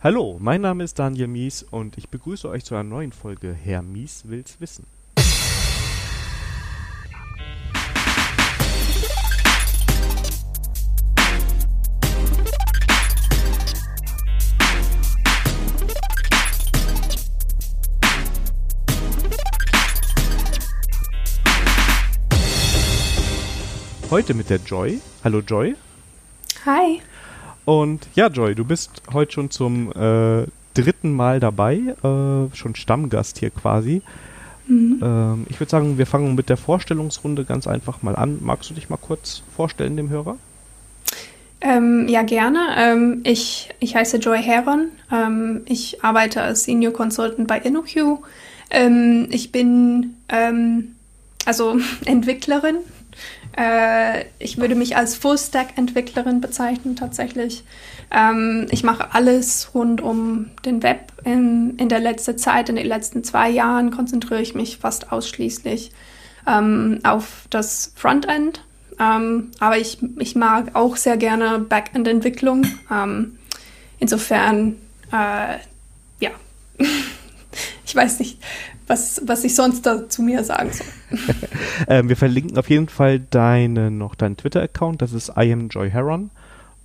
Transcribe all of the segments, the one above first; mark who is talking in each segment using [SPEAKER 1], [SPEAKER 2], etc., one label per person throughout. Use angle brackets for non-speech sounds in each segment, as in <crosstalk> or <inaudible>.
[SPEAKER 1] Hallo, mein Name ist Daniel Mies und ich begrüße euch zu einer neuen Folge Herr Mies will's wissen. Heute mit der Joy. Hallo Joy.
[SPEAKER 2] Hi.
[SPEAKER 1] Und ja, Joy, du bist heute schon zum äh, dritten Mal dabei, äh, schon Stammgast hier quasi. Mhm. Ähm, ich würde sagen, wir fangen mit der Vorstellungsrunde ganz einfach mal an. Magst du dich mal kurz vorstellen dem Hörer?
[SPEAKER 2] Ähm, ja, gerne. Ähm, ich, ich heiße Joy Heron. Ähm, ich arbeite als Senior Consultant bei InnoQ. Ähm, ich bin ähm, also <laughs> Entwicklerin äh, ich würde mich als Full-Stack-Entwicklerin bezeichnen tatsächlich. Ähm, ich mache alles rund um den Web. In, in der letzten Zeit, in den letzten zwei Jahren konzentriere ich mich fast ausschließlich ähm, auf das Frontend. Ähm, aber ich, ich mag auch sehr gerne Backend-Entwicklung. Ähm, insofern, äh, ja, <laughs> ich weiß nicht, was, was ich sonst dazu mir sagen soll. <laughs>
[SPEAKER 1] ähm, wir verlinken auf jeden Fall deine, noch deinen Twitter-Account, das ist I am Joy Heron.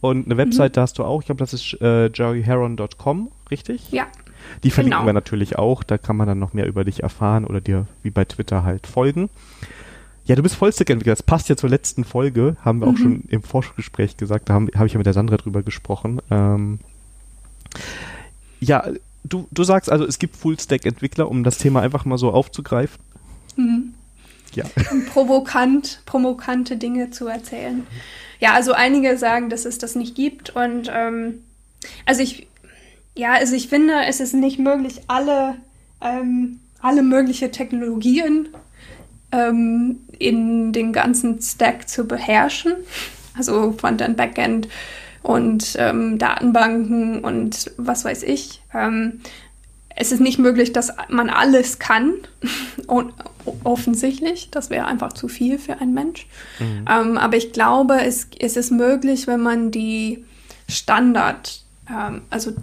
[SPEAKER 1] Und eine Webseite mhm. hast du auch, ich glaube, das ist äh, joyheron.com, richtig?
[SPEAKER 2] Ja.
[SPEAKER 1] Die verlinken genau. wir natürlich auch, da kann man dann noch mehr über dich erfahren oder dir wie bei Twitter halt folgen. Ja, du bist Vollstack-Entwickler, das passt ja zur letzten Folge, haben wir mhm. auch schon im Vorgespräch gesagt, da habe hab ich ja mit der Sandra drüber gesprochen. Ähm, ja, du, du sagst also, es gibt Full-Stack-Entwickler, um das Thema einfach mal so aufzugreifen.
[SPEAKER 2] Mhm. Ja. Um provokant, provokante Dinge zu erzählen. Ja, also einige sagen, dass es das nicht gibt und ähm, also ich, ja, also ich finde, es ist nicht möglich, alle, ähm, alle mögliche Technologien ähm, in den ganzen Stack zu beherrschen. Also Frontend, Backend, und ähm, Datenbanken und was weiß ich. Ähm, es ist nicht möglich, dass man alles kann. <laughs> Und offensichtlich, das wäre einfach zu viel für einen Mensch. Mhm. Ähm, aber ich glaube, es, es ist möglich, wenn man die Standard, ähm, also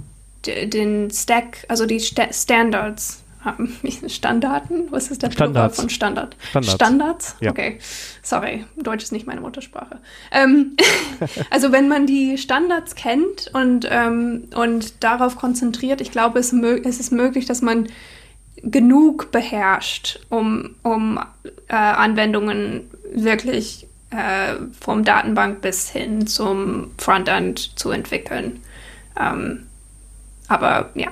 [SPEAKER 2] den Stack, also die St Standards <laughs> Standarten? Was ist der
[SPEAKER 1] Standards.
[SPEAKER 2] von Standard?
[SPEAKER 1] Standards.
[SPEAKER 2] Standards?
[SPEAKER 1] Ja.
[SPEAKER 2] Okay. Sorry, Deutsch ist nicht meine Muttersprache. Ähm, <laughs> also wenn man die Standards kennt und, ähm, und darauf konzentriert, ich glaube, es, es, ist möglich, dass man genug beherrscht, um, um äh, Anwendungen wirklich äh, vom Datenbank bis hin zum Frontend zu entwickeln. Ähm, aber ja,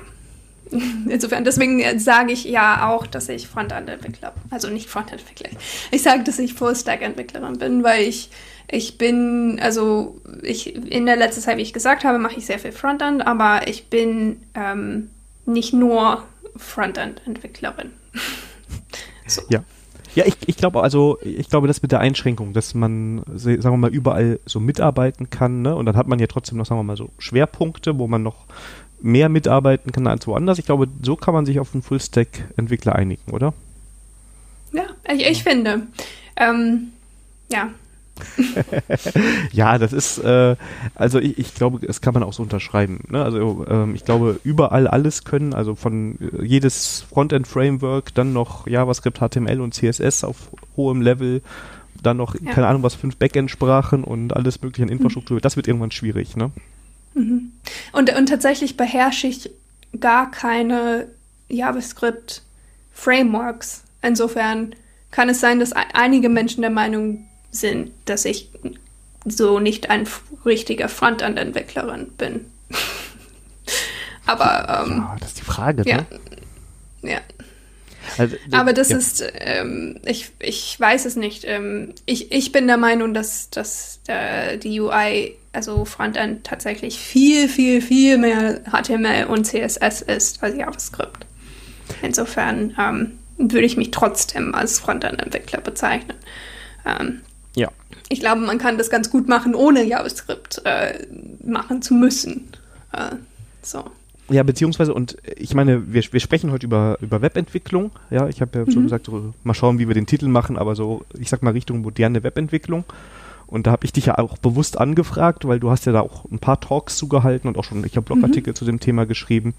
[SPEAKER 2] <laughs> Insofern, deswegen sage ich ja auch, dass ich Frontend-Entwickler, also nicht Frontend-Entwickler. <laughs> Ich sage, dass ich Full-Stack-Entwicklerin bin, weil ich, ich bin, also ich in der letzten Zeit, wie ich gesagt habe, mache ich sehr viel Frontend, aber ich bin ähm, nicht nur Frontend-Entwicklerin. <laughs>
[SPEAKER 1] so. Ja. Ja, ich, ich glaube also, ich glaube, das mit der Einschränkung, dass man, sagen wir mal, überall so mitarbeiten kann, ne? Und dann hat man ja trotzdem noch, sagen wir mal, so Schwerpunkte, wo man noch mehr mitarbeiten kann als woanders. Ich glaube, so kann man sich auf einen Full-Stack-Entwickler einigen, oder?
[SPEAKER 2] Ja, ich, ich finde. Ähm, ja. <laughs>
[SPEAKER 1] ja, das ist, äh, also ich, ich, glaube, das kann man auch so unterschreiben. Ne? Also ähm, ich glaube, überall alles können, also von äh, jedes Frontend-Framework, dann noch JavaScript, HTML und CSS auf hohem Level, dann noch, ja. keine Ahnung was, fünf Backend-Sprachen und alles mögliche an Infrastruktur. Mhm. Das wird irgendwann schwierig, ne?
[SPEAKER 2] Mhm. Und, und tatsächlich beherrsche ich gar keine JavaScript-Frameworks. Insofern kann es sein, dass einige Menschen der Meinung sind, dass ich so nicht ein richtiger Frontend-Entwicklerin bin. <laughs> Aber ähm,
[SPEAKER 1] ja, das ist die Frage,
[SPEAKER 2] ja,
[SPEAKER 1] ne?
[SPEAKER 2] Ja. Also, Aber das ja. ist, ähm, ich, ich weiß es nicht. Ähm, ich, ich bin der Meinung, dass, dass äh, die UI, also Frontend, tatsächlich viel, viel, viel mehr HTML und CSS ist als JavaScript. Insofern ähm, würde ich mich trotzdem als Frontend-Entwickler bezeichnen. Ähm,
[SPEAKER 1] ja.
[SPEAKER 2] Ich glaube, man kann das ganz gut machen, ohne JavaScript äh, machen zu müssen. Äh, so.
[SPEAKER 1] Ja, beziehungsweise, und ich meine, wir, wir sprechen heute über, über Webentwicklung. Ja, ich habe ja mhm. schon gesagt, so, mal schauen, wie wir den Titel machen, aber so, ich sag mal, Richtung moderne Webentwicklung. Und da habe ich dich ja auch bewusst angefragt, weil du hast ja da auch ein paar Talks zugehalten und auch schon, ich habe Blogartikel mhm. zu dem Thema geschrieben.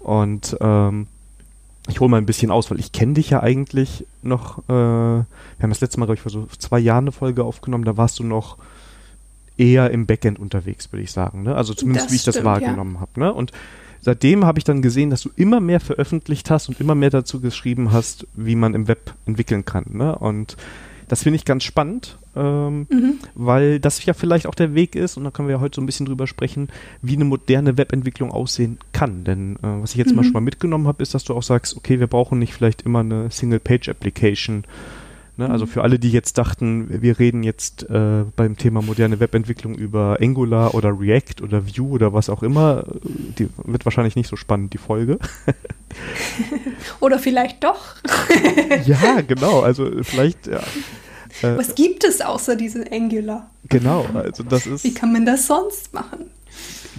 [SPEAKER 1] Und ähm, ich hole mal ein bisschen aus, weil ich kenne dich ja eigentlich noch, äh, wir haben das letzte Mal, glaube ich, vor so zwei Jahren eine Folge aufgenommen, da warst du noch eher im Backend unterwegs, würde ich sagen. Ne? Also zumindest, das wie ich stimmt, das wahrgenommen ja. habe. Ne? Und seitdem habe ich dann gesehen, dass du immer mehr veröffentlicht hast und immer mehr dazu geschrieben hast, wie man im Web entwickeln kann. Ne? Und das finde ich ganz spannend, ähm, mhm. weil das ja vielleicht auch der Weg ist, und da können wir ja heute so ein bisschen drüber sprechen, wie eine moderne Webentwicklung aussehen kann. Denn äh, was ich jetzt mhm. mal schon mal mitgenommen habe, ist, dass du auch sagst, okay, wir brauchen nicht vielleicht immer eine Single-Page-Application. Ne? Also mhm. für alle, die jetzt dachten, wir reden jetzt äh, beim Thema moderne Webentwicklung über Angular oder React oder Vue oder was auch immer, die wird wahrscheinlich nicht so spannend, die Folge. <laughs>
[SPEAKER 2] oder vielleicht doch. <laughs>
[SPEAKER 1] ja, genau. Also vielleicht, ja.
[SPEAKER 2] Äh, Was gibt es außer diesem Angular?
[SPEAKER 1] Genau, also das ist.
[SPEAKER 2] Wie kann man das sonst machen?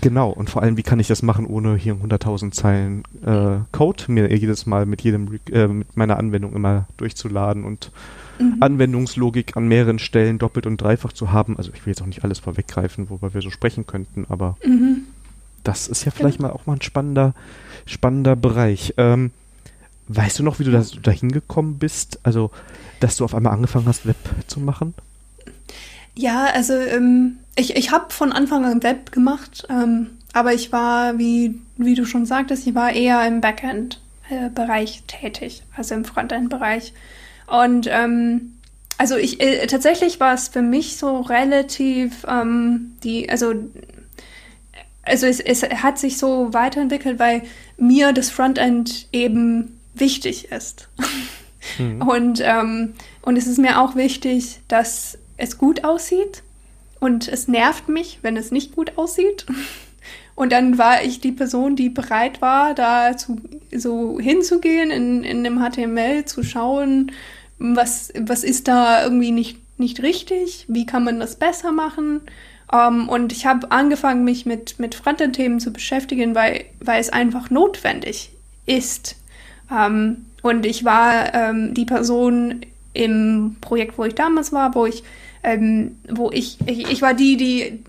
[SPEAKER 1] Genau, und vor allem, wie kann ich das machen, ohne hier 100.000 Zeilen äh, Code mir jedes Mal mit jedem äh, mit meiner Anwendung immer durchzuladen und mhm. Anwendungslogik an mehreren Stellen doppelt und dreifach zu haben. Also ich will jetzt auch nicht alles vorweggreifen, worüber wir so sprechen könnten, aber mhm. das ist ja vielleicht genau. mal auch mal ein spannender, spannender Bereich. Ähm, weißt du noch, wie du da, da hingekommen bist? Also dass du auf einmal angefangen hast, Web zu machen?
[SPEAKER 2] Ja, also ähm, ich, ich habe von Anfang an Web gemacht, ähm, aber ich war, wie, wie du schon sagtest, ich war eher im Backend-Bereich äh, tätig, also im Frontend-Bereich. Und ähm, also ich äh, tatsächlich war es für mich so relativ ähm, die, also also es, es hat sich so weiterentwickelt, weil mir das Frontend eben wichtig ist. <laughs> Mhm. Und, ähm, und es ist mir auch wichtig, dass es gut aussieht. Und es nervt mich, wenn es nicht gut aussieht. <laughs> Und dann war ich die Person, die bereit war, da zu, so hinzugehen in, in dem HTML, zu schauen, was, was ist da irgendwie nicht, nicht richtig, wie kann man das besser machen. Um, ähm, und ich habe angefangen, mich mit, mit Frontend-Themen zu beschäftigen, weil, weil es einfach notwendig ist. Um, ähm, und ich war ähm, die Person im Projekt, wo ich damals war, wo ich, ähm, wo ich, ich, ich war die, die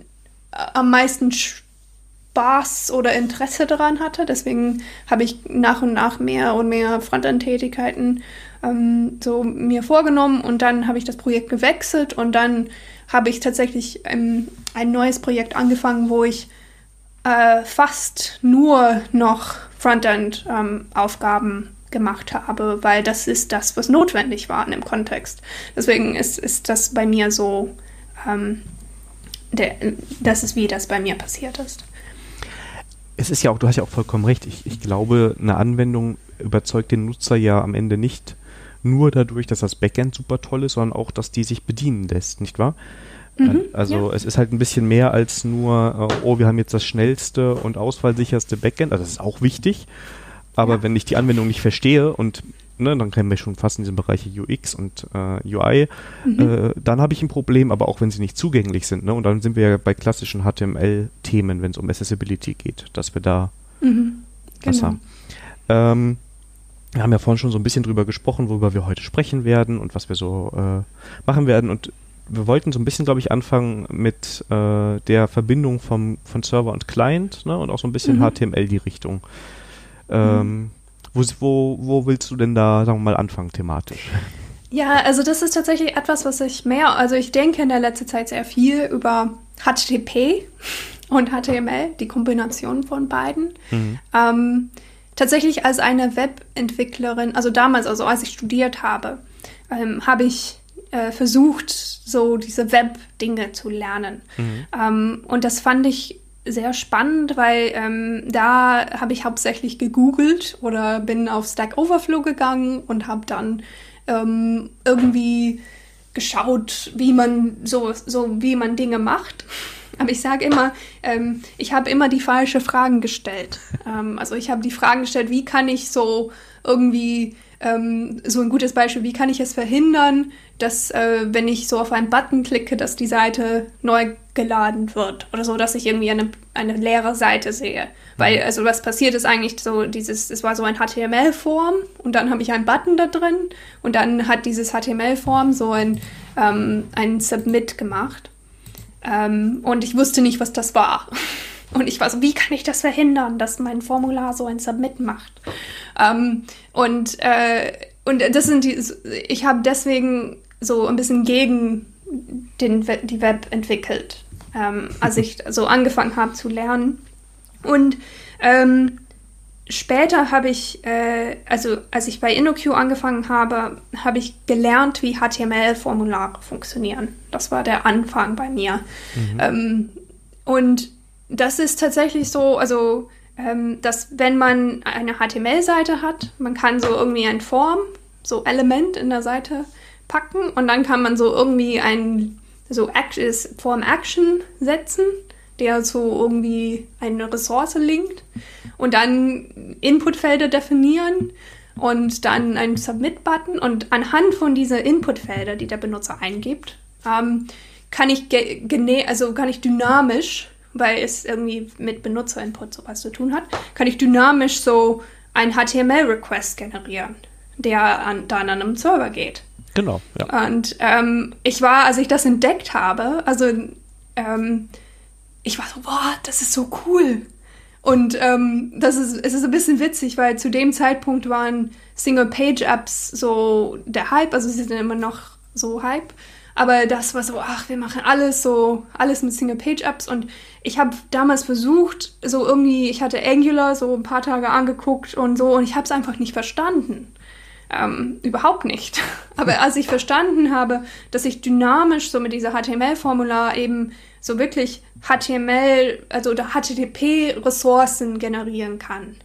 [SPEAKER 2] am meisten Spaß oder Interesse daran hatte. Deswegen habe ich nach und nach mehr und mehr Frontend-Tätigkeiten ähm, so mir vorgenommen und dann habe ich das Projekt gewechselt und dann habe ich tatsächlich ähm, ein neues Projekt angefangen, wo ich äh, fast nur noch Frontend-Aufgaben ähm, gemacht habe, weil das ist das, was notwendig war in dem Kontext. Deswegen ist, ist das bei mir so, ähm, der, das ist, wie das bei mir passiert ist.
[SPEAKER 1] Es ist ja auch, du hast ja auch vollkommen recht. Ich, ich glaube, eine Anwendung überzeugt den Nutzer ja am Ende nicht nur dadurch, dass das Backend super toll ist, sondern auch, dass die sich bedienen lässt, nicht wahr? Mhm, also ja. es ist halt ein bisschen mehr als nur, äh, oh, wir haben jetzt das schnellste und ausfallsicherste Backend. Also das ist auch wichtig. Aber ja. wenn ich die Anwendung nicht verstehe und ne, dann kennen wir schon fast in diesen Bereiche UX und äh, UI, mhm. äh, dann habe ich ein Problem, aber auch wenn sie nicht zugänglich sind. Ne, und dann sind wir ja bei klassischen HTML-Themen, wenn es um Accessibility geht, dass wir da mhm. was genau. haben. Ähm, wir haben ja vorhin schon so ein bisschen drüber gesprochen, worüber wir heute sprechen werden und was wir so äh, machen werden. Und wir wollten so ein bisschen, glaube ich, anfangen mit äh, der Verbindung vom, von Server und Client ne, und auch so ein bisschen mhm. HTML die Richtung. Ähm, wo, wo, wo willst du denn da, sagen wir mal, anfangen thematisch?
[SPEAKER 2] Ja, also das ist tatsächlich etwas, was ich mehr, also ich denke in der letzten Zeit sehr viel über HTTP <laughs> und HTML, die Kombination von beiden. Mhm. Ähm, tatsächlich als eine Webentwicklerin, also damals, also als ich studiert habe, ähm, habe ich äh, versucht, so diese Web-Dinge zu lernen. Mhm. Ähm, und das fand ich sehr spannend, weil ähm, da habe ich hauptsächlich gegoogelt oder bin auf Stack Overflow gegangen und habe dann ähm, irgendwie geschaut, wie man so, so wie man Dinge macht. Aber ich sage immer, ähm, ich habe immer die falsche Fragen gestellt. ähm, also ich habe die Fragen gestellt, wie kann ich so irgendwie ähm, so ein gutes Beispiel, wie kann ich es verhindern, dass äh, wenn ich so auf einen Button klicke, dass die Seite neu geladen wird oder so, dass ich irgendwie eine, eine leere Seite sehe. Weil, mhm. also was passiert ist eigentlich so, dieses, es war so ein HTML-Form und dann habe ich einen Button da drin und dann hat dieses HTML-Form so ein, ähm, ein Submit gemacht. Ähm, und ich wusste nicht, was das war. <laughs> Und ich war so, wie kann ich das verhindern, dass mein Formular so ein Submit macht? Ähm, und, äh, und das sind die, ich habe deswegen so ein bisschen gegen den, die Web entwickelt, ähm, als ich so angefangen habe zu lernen. Und ähm, später habe ich, äh, also als ich bei InnoQ angefangen habe, habe ich gelernt, wie HTML-Formulare funktionieren. Das war der Anfang bei mir. Mhm. Ähm, und das ist tatsächlich so, also ähm, dass wenn man eine HTML-Seite hat, man kann so irgendwie ein Form, so Element in der Seite packen und dann kann man so irgendwie ein so Form Action setzen, der so irgendwie eine Ressource linkt und dann Inputfelder definieren und dann einen Submit-Button und anhand von dieser Inputfelder, die der Benutzer eingibt, ähm, kann ich also kann ich dynamisch weil es irgendwie mit Benutzerinput sowas zu tun hat, kann ich dynamisch so einen HTML-Request generieren, der an, dann an einem Server geht.
[SPEAKER 1] Genau,
[SPEAKER 2] ja. Und ähm, ich war, als ich das entdeckt habe, also ähm, ich war so, boah, das ist so cool. Und ähm, das ist, es ist ein bisschen witzig, weil zu dem Zeitpunkt waren Single-Page-Apps so der Hype, also sie sind immer noch so Hype. Aber das war so, ach, wir machen alles so, alles mit Single-Page-Apps. Und ich habe damals versucht, so irgendwie, ich hatte Angular so ein paar Tage angeguckt und so, und ich habe es einfach nicht verstanden. Ähm, überhaupt nicht. <laughs> Aber als ich verstanden habe, dass ich dynamisch so mit dieser HTML-Formular eben so wirklich HTML, also HTTP-Ressourcen generieren kann.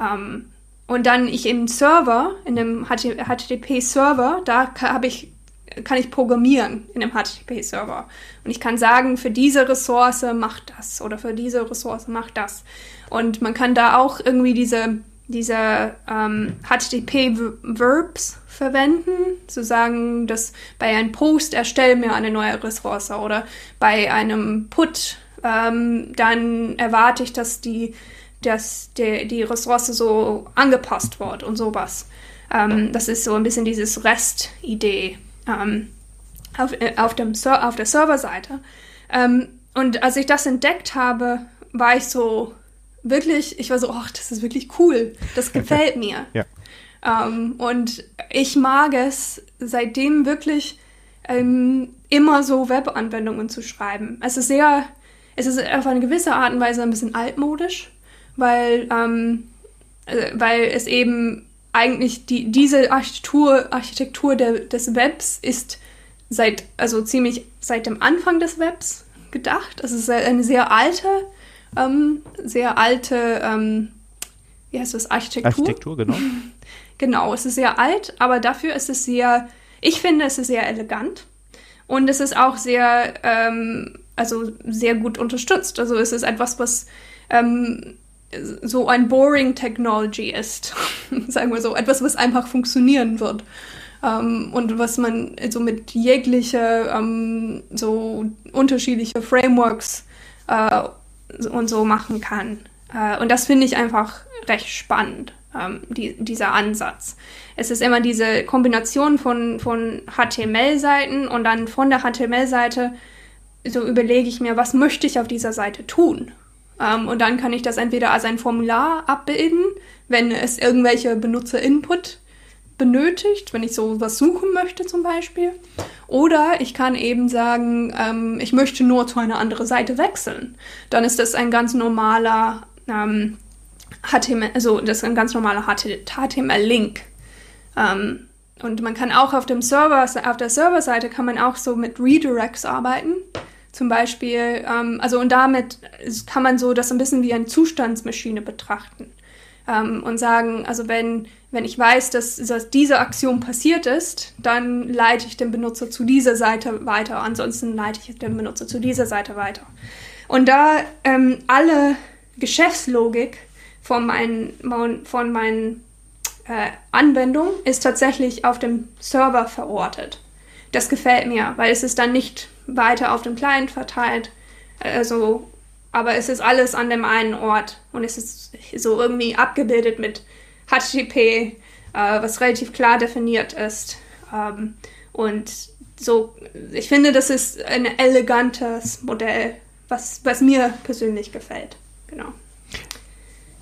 [SPEAKER 2] Ähm, und dann ich im Server, in dem HTTP-Server, da habe ich kann ich programmieren in einem HTTP-Server. Und ich kann sagen, für diese Ressource macht das oder für diese Ressource macht das. Und man kann da auch irgendwie diese, diese ähm, HTTP-Verbs verwenden, zu sagen, dass bei einem Post erstelle mir eine neue Ressource oder bei einem Put, ähm, dann erwarte ich, dass die, dass die, die Ressource so angepasst wird und sowas. Ähm, das ist so ein bisschen dieses REST-Idee ähm, auf, äh, auf, dem auf der Serverseite. Ähm, und als ich das entdeckt habe, war ich so wirklich, ich war so, ach, das ist wirklich cool, das gefällt <laughs> mir.
[SPEAKER 1] ja.
[SPEAKER 2] Ähm, und ich mag es seitdem wirklich ähm, immer so Webanwendungen zu schreiben. Es ist sehr, es ist auf eine gewisse Art und Weise ein bisschen altmodisch, weil, ähm, äh, weil es eben eigentlich die, diese Architektur, Architektur der, des Webs ist seit, also ziemlich seit dem Anfang des Webs gedacht. Es ist eine sehr alte, ähm, sehr alte, ähm, wie heißt das, Architektur?
[SPEAKER 1] Architektur, genau. <laughs>
[SPEAKER 2] genau, es ist sehr alt, aber dafür ist es sehr, ich finde, es ist sehr elegant und es ist auch sehr, ähm, also sehr gut unterstützt. Also es ist etwas, was ähm, so ein boring Technology ist, <laughs> sagen wir so, etwas, was einfach funktionieren wird. Ähm, und was man so mit jegliche ähm, so unterschiedliche Frameworks äh, und so machen kann. Äh, und das finde ich einfach recht spannend, ähm, die, dieser Ansatz. Es ist immer diese Kombination von, von HTML-Seiten und dann von der HTML-Seite so überlege ich mir, was möchte ich auf dieser Seite tun? Ähm, und dann kann ich das entweder als ein Formular abbilden, wenn es irgendwelche Benutzer-Input benötigt, wenn ich so was suchen möchte zum Beispiel. Oder ich kann eben sagen, ähm, ich möchte nur zu einer anderen Seite wechseln. Dann ist das ein ganz normaler ähm, HTML, also das ist ein ganz normaler HTML-Link. Und man kann auch auf dem Server, auf der Serverseite kann man auch so mit Redirects arbeiten. Zum Beispiel, ähm, also und damit kann man so das ein bisschen wie eine Zustandsmaschine betrachten ähm, und sagen, also wenn, wenn ich weiß, dass, dass diese Aktion passiert ist, dann leite ich den Benutzer zu dieser Seite weiter, ansonsten leite ich den Benutzer zu dieser Seite weiter. Und da ähm, alle Geschäftslogik von meinen, von meinen äh, Anwendung ist tatsächlich auf dem Server verortet. Das gefällt mir, weil es ist dann nicht weiter auf dem Client verteilt. Also, aber es ist alles an dem einen Ort und es ist so irgendwie abgebildet mit HTTP, äh, was relativ klar definiert ist. Ähm, und so, ich finde, das ist ein elegantes Modell, was, was mir persönlich gefällt. Genau.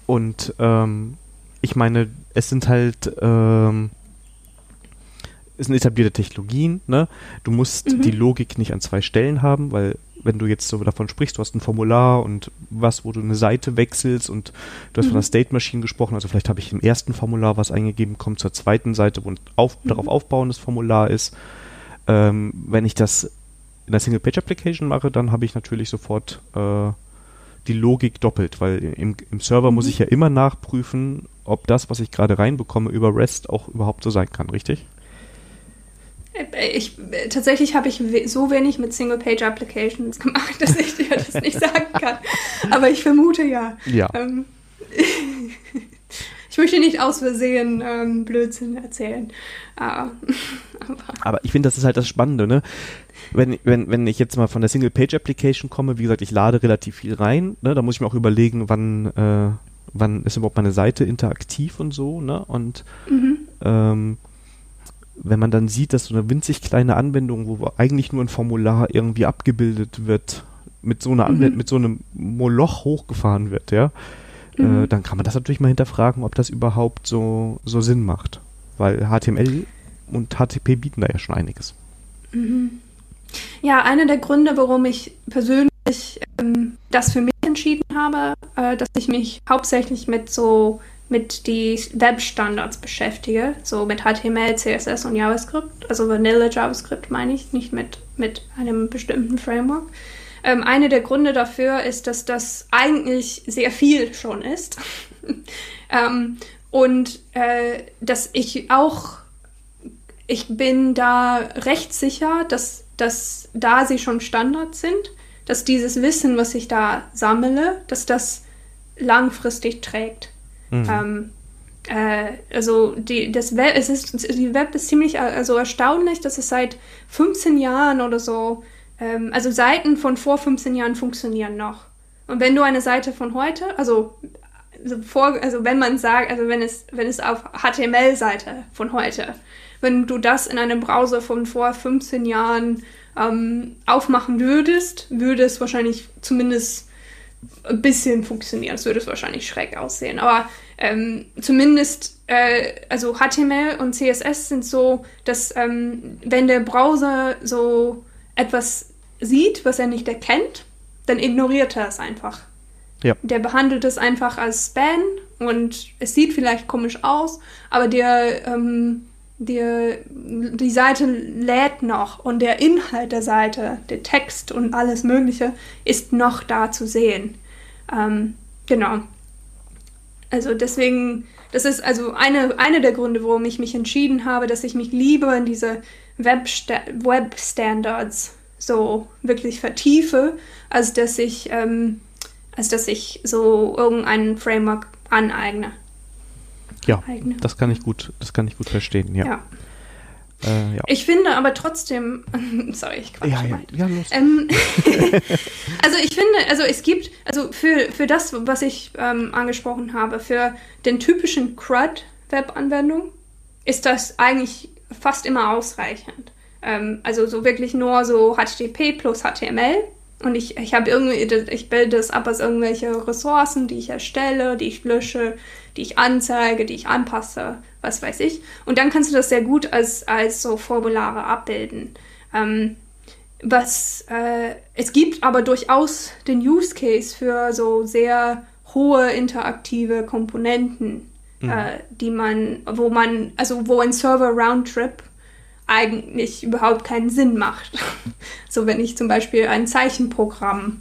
[SPEAKER 1] Und ähm, ich meine, es sind halt ähm, es sind etablierte Technologien, ne? Du musst mhm. die Logik nicht an zwei Stellen haben, weil wenn du jetzt so davon sprichst, du hast ein Formular und was, wo du eine Seite wechselst und du hast mhm. von der State Machine gesprochen, also vielleicht habe ich im ersten Formular was eingegeben, kommt zur zweiten Seite, wo ein auf, mhm. darauf aufbauendes Formular ist. Ähm, wenn ich das in der Single-Page-Application mache, dann habe ich natürlich sofort äh, die Logik doppelt, weil im, im Server muss mhm. ich ja immer nachprüfen, ob das, was ich gerade reinbekomme über REST auch überhaupt so sein kann, richtig?
[SPEAKER 2] Ich, tatsächlich habe ich so wenig mit Single-Page-Applications gemacht, <laughs> dass ich dir das nicht sagen kann. Aber ich vermute ja.
[SPEAKER 1] Ja. Ähm, <laughs>
[SPEAKER 2] ich möchte nicht aus Versehen ähm, Blödsinn erzählen.
[SPEAKER 1] Ah, <laughs> aber, aber ich finde, das ist halt das Spannende, ne? Wenn, wenn, wenn ich jetzt mal von der Single-Page-Application komme, wie gesagt, ich lade relativ viel rein, ne? Da muss ich mir auch überlegen, wann, äh, wann ist überhaupt meine Seite interaktiv und so, ne? Und mhm. ähm, wenn man dann sieht, dass so eine winzig kleine Anwendung, wo eigentlich nur ein Formular irgendwie abgebildet wird, mit so einer mhm. mit so einem Moloch hochgefahren wird, ja, äh, mhm. äh, dann kann man das natürlich mal hinterfragen, ob das überhaupt so, so Sinn macht. Weil HTML und HTTP bieten da ja schon einiges.
[SPEAKER 2] Mhm. Ja, einer der Gründe, warum ich persönlich ähm, das für mich entschieden habe, äh, dass ich mich hauptsächlich mit so mit die Webstandards beschäftige, so mit HTML, CSS und JavaScript, also Vanilla JavaScript meine ich, nicht mit, mit einem bestimmten Framework. Ähm, einer der Gründe dafür ist, dass das eigentlich sehr viel schon ist <laughs> ähm, und äh, dass ich auch, ich bin da recht sicher, dass, dass da sie schon Standards sind, dass dieses Wissen, was ich da sammle, dass das langfristig trägt. Mhm. Ähm, äh, also die, das Web, es ist, die Web ist ziemlich also erstaunlich, dass es seit 15 Jahren oder so, ähm, also Seiten von vor 15 Jahren funktionieren noch. Und wenn du eine Seite von heute, also, also, vor, also wenn man sagt, also wenn es, wenn es auf HTML-Seite von heute, wenn du das in einem Browser von vor 15 Jahren ähm, aufmachen würdest, würde es wahrscheinlich zumindest ein bisschen funktionieren. Es würde es wahrscheinlich schräg aussehen. Aber ähm, zumindest, äh, also HTML und CSS sind so, dass ähm, wenn der Browser so etwas sieht, was er nicht erkennt, dann ignoriert er es einfach. Ja. Der behandelt es einfach als Spam und es sieht vielleicht komisch aus, aber der, ähm, der, die Seite lädt noch und der Inhalt der Seite, der Text und alles Mögliche ist noch da zu sehen. Ähm, genau. Also deswegen, das ist also eine, eine der Gründe, warum ich mich entschieden habe, dass ich mich lieber in diese Web-Standards Web so wirklich vertiefe, als dass ich, ähm, als dass ich so irgendein Framework aneigne.
[SPEAKER 1] Ja, Eigne. das kann ich gut, das kann ich gut verstehen, ja. ja.
[SPEAKER 2] Äh, ja. Ich finde aber trotzdem, <laughs> sorry, ich quatsche
[SPEAKER 1] ja, ja, ja.
[SPEAKER 2] Ähm, <laughs> also ich finde, also es gibt, also für, für das, was ich ähm, angesprochen habe, für den typischen CRUD-Web-Anwendung ist das eigentlich fast immer ausreichend. Ähm, also so wirklich nur so HTTP plus HTML und ich, ich habe irgendwie, ich bilde das ab aus irgendwelche Ressourcen, die ich erstelle, die ich lösche, die ich anzeige, die ich anpasse, was weiß ich. Und dann kannst du das sehr gut als, als so Formulare abbilden. Ähm, was, äh, es gibt aber durchaus den Use Case für so sehr hohe interaktive Komponenten, mhm. äh, die man, wo man, also wo ein Server Roundtrip eigentlich überhaupt keinen Sinn macht. <laughs> so wenn ich zum Beispiel ein Zeichenprogramm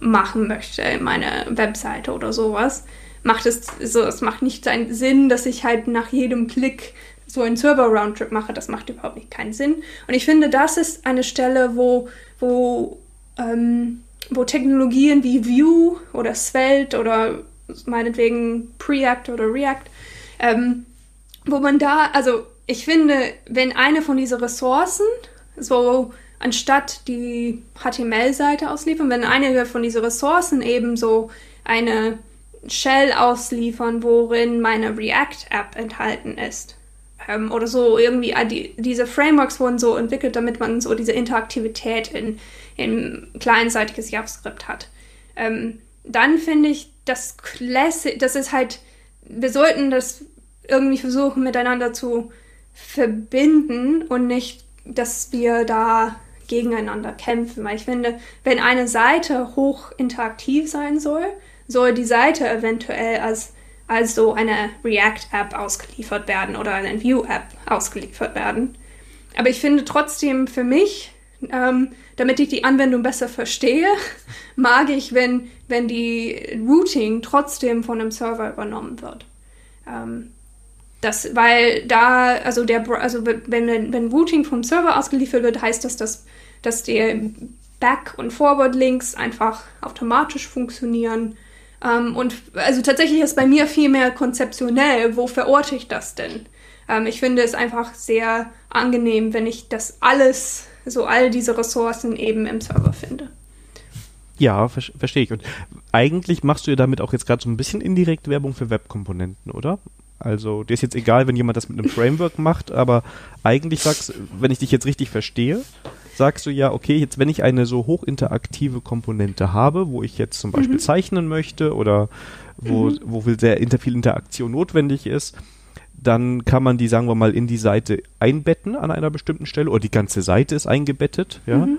[SPEAKER 2] machen möchte in meiner Webseite oder sowas, macht es so, es macht nicht seinen Sinn, dass ich halt nach jedem Klick so einen Server-Roundtrip mache. Das macht überhaupt nicht keinen Sinn. Und ich finde, das ist eine Stelle, wo, wo, ähm, wo Technologien wie Vue oder Svelte oder meinetwegen Preact oder React ähm, wo man da, also ich finde, wenn eine von diesen Ressourcen so anstatt die HTML-Seite ausliefern, wenn eine von diesen Ressourcen eben so eine Shell ausliefern, worin meine React-App enthalten ist. Ähm, oder so irgendwie, die, diese Frameworks wurden so entwickelt, damit man so diese Interaktivität in, in kleinseitiges JavaScript hat. Ähm, dann finde ich, das Classic, das ist halt, wir sollten das irgendwie versuchen miteinander zu verbinden und nicht, dass wir da gegeneinander kämpfen. Weil ich finde, wenn eine Seite hoch interaktiv sein soll, soll die Seite eventuell als, als so eine React-App ausgeliefert werden oder eine View-App ausgeliefert werden. Aber ich finde trotzdem für mich, ähm, damit ich die Anwendung besser verstehe, <laughs> mag ich, wenn, wenn die Routing trotzdem von einem Server übernommen wird. Ähm, das, weil da, also der, also wenn, wenn Routing vom Server ausgeliefert wird, heißt das, dass, dass die Back- und Forward-Links einfach automatisch funktionieren. Ähm, und also tatsächlich ist bei mir viel mehr konzeptionell, wo verorte ich das denn? Ähm, ich finde es einfach sehr angenehm, wenn ich das alles, so all diese Ressourcen eben im Server finde.
[SPEAKER 1] Ja, ver verstehe ich. Und eigentlich machst du ja damit auch jetzt gerade so ein bisschen indirekt Werbung für Webkomponenten, oder? Also, dir ist jetzt egal, wenn jemand das mit einem Framework macht, aber eigentlich sagst, wenn ich dich jetzt richtig verstehe, sagst du ja, okay, jetzt wenn ich eine so hochinteraktive Komponente habe, wo ich jetzt zum Beispiel mhm. zeichnen möchte oder wo, mhm. wo sehr inter viel Interaktion notwendig ist, dann kann man die, sagen wir mal, in die Seite einbetten an einer bestimmten Stelle oder die ganze Seite ist eingebettet, ja. Mhm.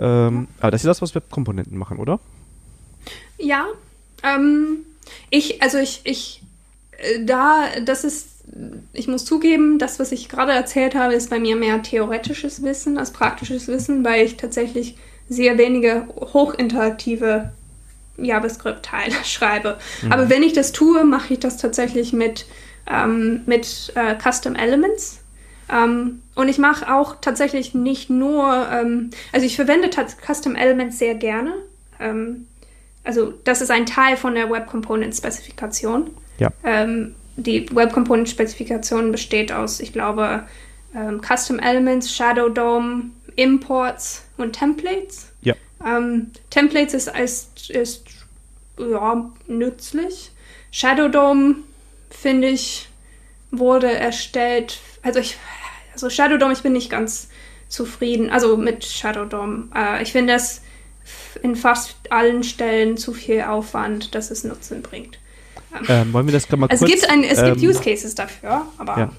[SPEAKER 1] Ähm, aber das ist das, was Webkomponenten machen, oder?
[SPEAKER 2] Ja. Ähm, ich, also ich, ich da, das ist, ich muss zugeben, das, was ich gerade erzählt habe, ist bei mir mehr theoretisches Wissen als praktisches Wissen, weil ich tatsächlich sehr wenige hochinteraktive JavaScript-Teile <laughs> schreibe. Mhm. Aber wenn ich das tue, mache ich das tatsächlich mit, ähm, mit äh, Custom Elements. Ähm, und ich mache auch tatsächlich nicht nur, ähm, also ich verwende Custom Elements sehr gerne. Ähm, also das ist ein Teil von der Web Component Spezifikation.
[SPEAKER 1] Ja.
[SPEAKER 2] Ähm, die Web Component Spezifikation besteht aus, ich glaube, ähm, Custom Elements, Shadow DOM, Imports und Templates.
[SPEAKER 1] Ja.
[SPEAKER 2] Ähm, Templates ist, ist, ist ja, nützlich. Shadow DOM, finde ich, wurde erstellt. Also ich, also Shadow DOM, ich bin nicht ganz zufrieden. Also mit Shadow DOM. Äh, ich finde es in fast allen Stellen zu viel Aufwand, dass es Nutzen bringt.
[SPEAKER 1] Ähm, wollen wir das mal
[SPEAKER 2] also
[SPEAKER 1] kurz...
[SPEAKER 2] Es gibt, ein, es gibt ähm, Use Cases dafür, aber...
[SPEAKER 1] Ja.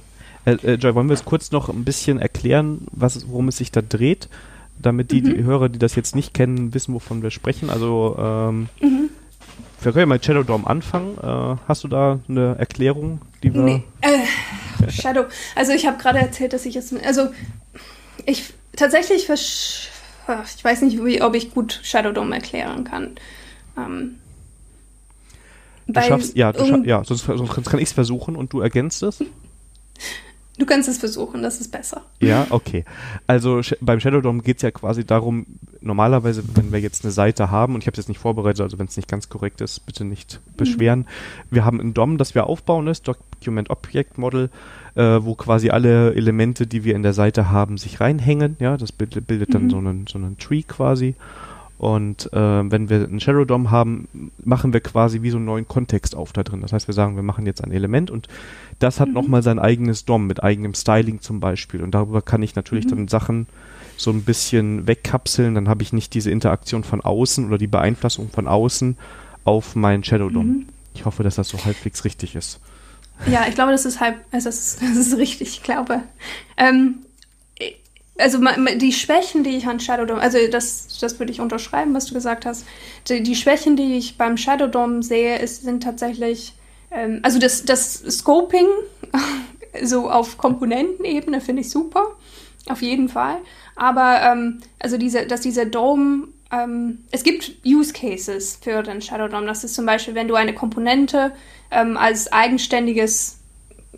[SPEAKER 1] Äh, äh, Joy, wollen wir es kurz noch ein bisschen erklären, was, worum es sich da dreht, damit die, mhm. die Hörer, die das jetzt nicht kennen, wissen, wovon wir sprechen. Also, ähm, mhm. wir können ja mal Shadow Dome anfangen. Äh, hast du da eine Erklärung, die wir... Nee,
[SPEAKER 2] äh, Shadow. Also ich habe gerade erzählt, dass ich jetzt... Also, ich tatsächlich... Ich weiß nicht, wie, ob ich gut Shadow Dome erklären kann. Ähm,
[SPEAKER 1] Du schaffst, ja, du scha ja sonst, sonst kann ich es versuchen und du ergänzt es.
[SPEAKER 2] Du kannst es versuchen, das ist besser.
[SPEAKER 1] Ja, okay. Also beim Shadow DOM geht es ja quasi darum, normalerweise, wenn wir jetzt eine Seite haben, und ich habe es jetzt nicht vorbereitet, also wenn es nicht ganz korrekt ist, bitte nicht beschweren. Mhm. Wir haben ein DOM, das wir aufbauen ist, Document Object Model, äh, wo quasi alle Elemente, die wir in der Seite haben, sich reinhängen. Ja, das bildet, bildet dann mhm. so, einen, so einen Tree quasi. Und äh, wenn wir einen Shadow DOM haben, machen wir quasi wie so einen neuen Kontext auf da drin. Das heißt, wir sagen, wir machen jetzt ein Element und das hat mhm. nochmal sein eigenes DOM mit eigenem Styling zum Beispiel. Und darüber kann ich natürlich mhm. dann Sachen so ein bisschen wegkapseln. Dann habe ich nicht diese Interaktion von außen oder die Beeinflussung von außen auf meinen Shadow DOM. Mhm. Ich hoffe, dass das so halbwegs richtig ist.
[SPEAKER 2] Ja, ich glaube, das ist halb, also das ist, <laughs> das ist richtig, ich glaube. Ähm, also die Schwächen, die ich an Shadow Dome, also das, das würde ich unterschreiben, was du gesagt hast. Die, die Schwächen, die ich beim Shadow Dome sehe, ist, sind tatsächlich, ähm, also das, das Scoping, <laughs> so auf Komponentenebene finde ich super, auf jeden Fall. Aber ähm, also diese, dass dieser Dome, ähm, es gibt Use Cases für den Shadow Dome. Das ist zum Beispiel, wenn du eine Komponente ähm, als eigenständiges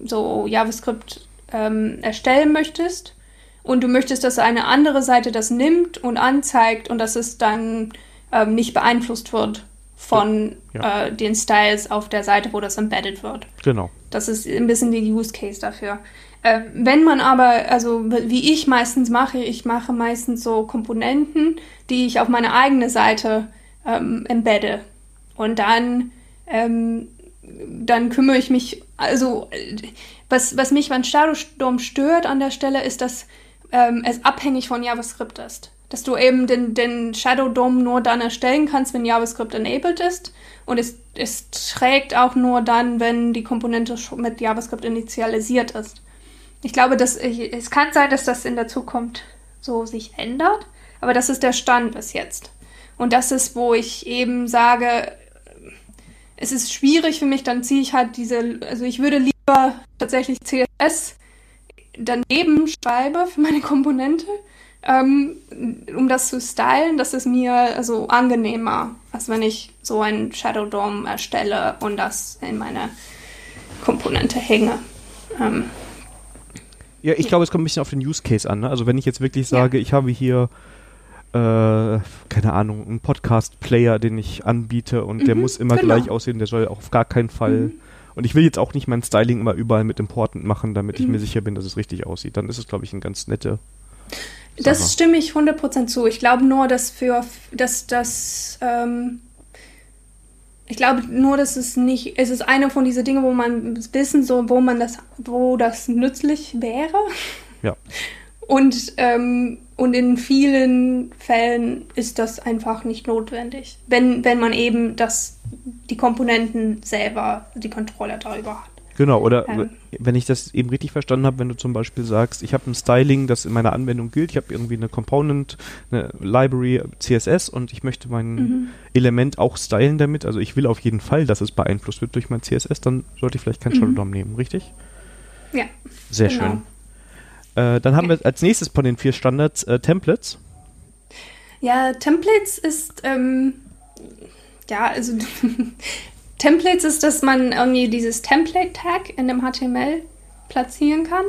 [SPEAKER 2] so JavaScript ähm, erstellen möchtest und du möchtest, dass eine andere Seite das nimmt und anzeigt und dass es dann ähm, nicht beeinflusst wird von ja. äh, den Styles auf der Seite, wo das embedded wird.
[SPEAKER 1] Genau.
[SPEAKER 2] Das ist ein bisschen die Use Case dafür. Äh, wenn man aber, also wie ich meistens mache, ich mache meistens so Komponenten, die ich auf meine eigene Seite ähm, embedde. Und dann, ähm, dann kümmere ich mich, also was, was mich beim Shadowstorm stört an der Stelle, ist, dass ähm, es abhängig von JavaScript ist. Dass du eben den, den Shadow Dome nur dann erstellen kannst, wenn JavaScript enabled ist. Und es, es trägt auch nur dann, wenn die Komponente mit JavaScript initialisiert ist. Ich glaube, dass ich, es kann sein, dass das in der Zukunft so sich ändert, aber das ist der Stand bis jetzt. Und das ist, wo ich eben sage, es ist schwierig für mich, dann ziehe ich halt diese, also ich würde lieber tatsächlich CSS daneben schreibe für meine Komponente, ähm, um das zu stylen, das ist mir also angenehmer, als wenn ich so einen Shadow Dome erstelle und das in meine Komponente hänge. Ähm,
[SPEAKER 1] ja, ich glaube, es kommt ein bisschen auf den Use Case an. Ne? Also wenn ich jetzt wirklich sage, ja. ich habe hier äh, keine Ahnung, einen Podcast-Player, den ich anbiete und mhm, der muss immer genau. gleich aussehen, der soll auch auf gar keinen Fall. Mhm. Und ich will jetzt auch nicht mein Styling immer überall mit Important machen, damit ich mhm. mir sicher bin, dass es richtig aussieht. Dann ist es, glaube ich, ein ganz nette.
[SPEAKER 2] Das Sache. stimme ich 100% zu. Ich glaube nur, dass für, dass das, ähm, ich glaube nur, dass es nicht, es ist eine von diesen Dingen, wo man wissen so, wo man das, wo das nützlich wäre.
[SPEAKER 1] Ja.
[SPEAKER 2] Und, ähm, und in vielen Fällen ist das einfach nicht notwendig, wenn, wenn man eben das, die Komponenten selber, die Kontrolle darüber hat.
[SPEAKER 1] Genau, oder ähm. wenn ich das eben richtig verstanden habe, wenn du zum Beispiel sagst, ich habe ein Styling, das in meiner Anwendung gilt, ich habe irgendwie eine Component, eine Library CSS und ich möchte mein mhm. Element auch stylen damit, also ich will auf jeden Fall, dass es beeinflusst wird durch mein CSS, dann sollte ich vielleicht kein mhm. Shadow DOM nehmen, richtig?
[SPEAKER 2] Ja.
[SPEAKER 1] Sehr genau. schön. Äh, dann haben wir als nächstes von den vier Standards äh, Templates.
[SPEAKER 2] Ja, Templates ist, ähm, ja, also <laughs> Templates ist, dass man irgendwie dieses Template-Tag in dem HTML platzieren kann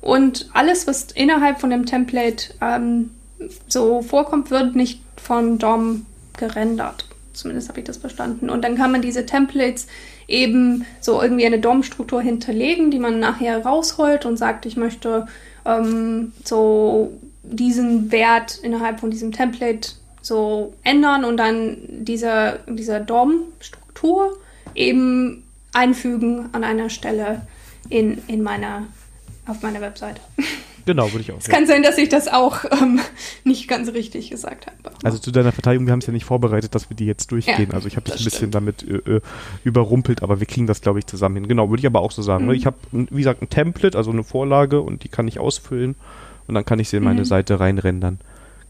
[SPEAKER 2] und alles, was innerhalb von dem Template ähm, so vorkommt, wird nicht vom DOM gerendert. Zumindest habe ich das verstanden. Und dann kann man diese Templates eben so irgendwie eine DOM-Struktur hinterlegen, die man nachher rausholt und sagt, ich möchte ähm, so diesen Wert innerhalb von diesem Template so ändern und dann diese, diese DOM-Struktur eben einfügen an einer Stelle in, in meiner, auf meiner Webseite. <laughs>
[SPEAKER 1] Genau, würde ich auch.
[SPEAKER 2] Es kann sein, dass ich das auch ähm, nicht ganz richtig gesagt habe.
[SPEAKER 1] Also zu deiner Verteidigung, wir haben es ja nicht vorbereitet, dass wir die jetzt durchgehen. Ja, also ich habe dich ein bisschen damit äh, äh, überrumpelt, aber wir kriegen das, glaube ich, zusammen hin. Genau, würde ich aber auch so sagen. Ne? Mhm. Ich habe, wie gesagt, ein Template, also eine Vorlage und die kann ich ausfüllen und dann kann ich sie in meine mhm. Seite reinrendern.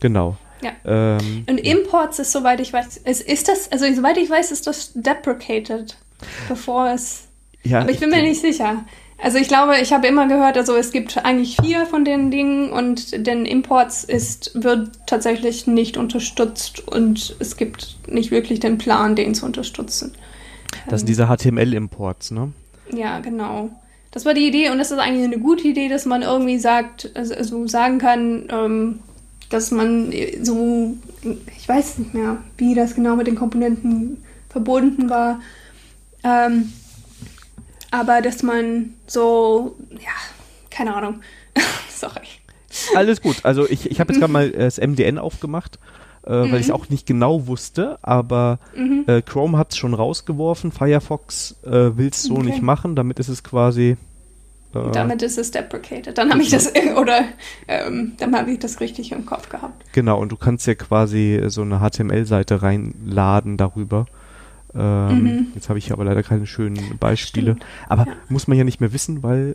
[SPEAKER 1] Genau.
[SPEAKER 2] Ja. Ähm, und Imports ist, soweit ich weiß, ist, ist das, also soweit ich weiß, ist das deprecated, bevor es. Ja, aber ich bin mir nicht sicher. Also ich glaube, ich habe immer gehört, also es gibt eigentlich vier von den Dingen und den Imports ist, wird tatsächlich nicht unterstützt und es gibt nicht wirklich den Plan, den zu unterstützen.
[SPEAKER 1] Das sind diese HTML-Imports, ne?
[SPEAKER 2] Ja, genau. Das war die Idee und das ist eigentlich eine gute Idee, dass man irgendwie sagt, also sagen kann, ähm, dass man so, ich weiß nicht mehr, wie das genau mit den Komponenten verbunden war. Ähm, aber dass man so, ja, keine Ahnung. <laughs> Sorry.
[SPEAKER 1] Alles gut. Also ich, ich habe jetzt gerade mal äh, das MDN aufgemacht, äh, mhm. weil ich es auch nicht genau wusste, aber mhm. äh, Chrome hat es schon rausgeworfen, Firefox äh, will es so okay. nicht machen, damit ist es quasi
[SPEAKER 2] äh, damit ist es deprecated. Dann habe ich das, <laughs> oder ähm, dann habe ich das richtig im Kopf gehabt.
[SPEAKER 1] Genau, und du kannst ja quasi so eine HTML-Seite reinladen darüber. Ähm, mhm. Jetzt habe ich aber leider keine schönen Beispiele. Stimmt. Aber ja. muss man ja nicht mehr wissen, weil.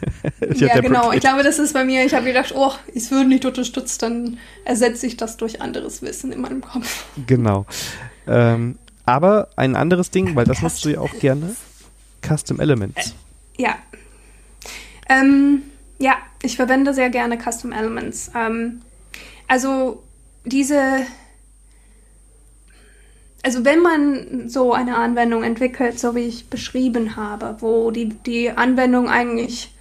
[SPEAKER 1] <laughs>
[SPEAKER 2] ja, genau. Ich glaube, das ist bei mir. Ich habe gedacht, oh, es wird nicht unterstützt, dann ersetze ich das durch anderes Wissen in meinem Kopf.
[SPEAKER 1] Genau. Ähm, aber ein anderes Ding, weil das nutzt du ja auch gerne: Custom Elements.
[SPEAKER 2] Äh, ja. Ähm, ja, ich verwende sehr gerne Custom Elements. Ähm, also diese also wenn man so eine Anwendung entwickelt, so wie ich beschrieben habe, wo die, die Anwendung eigentlich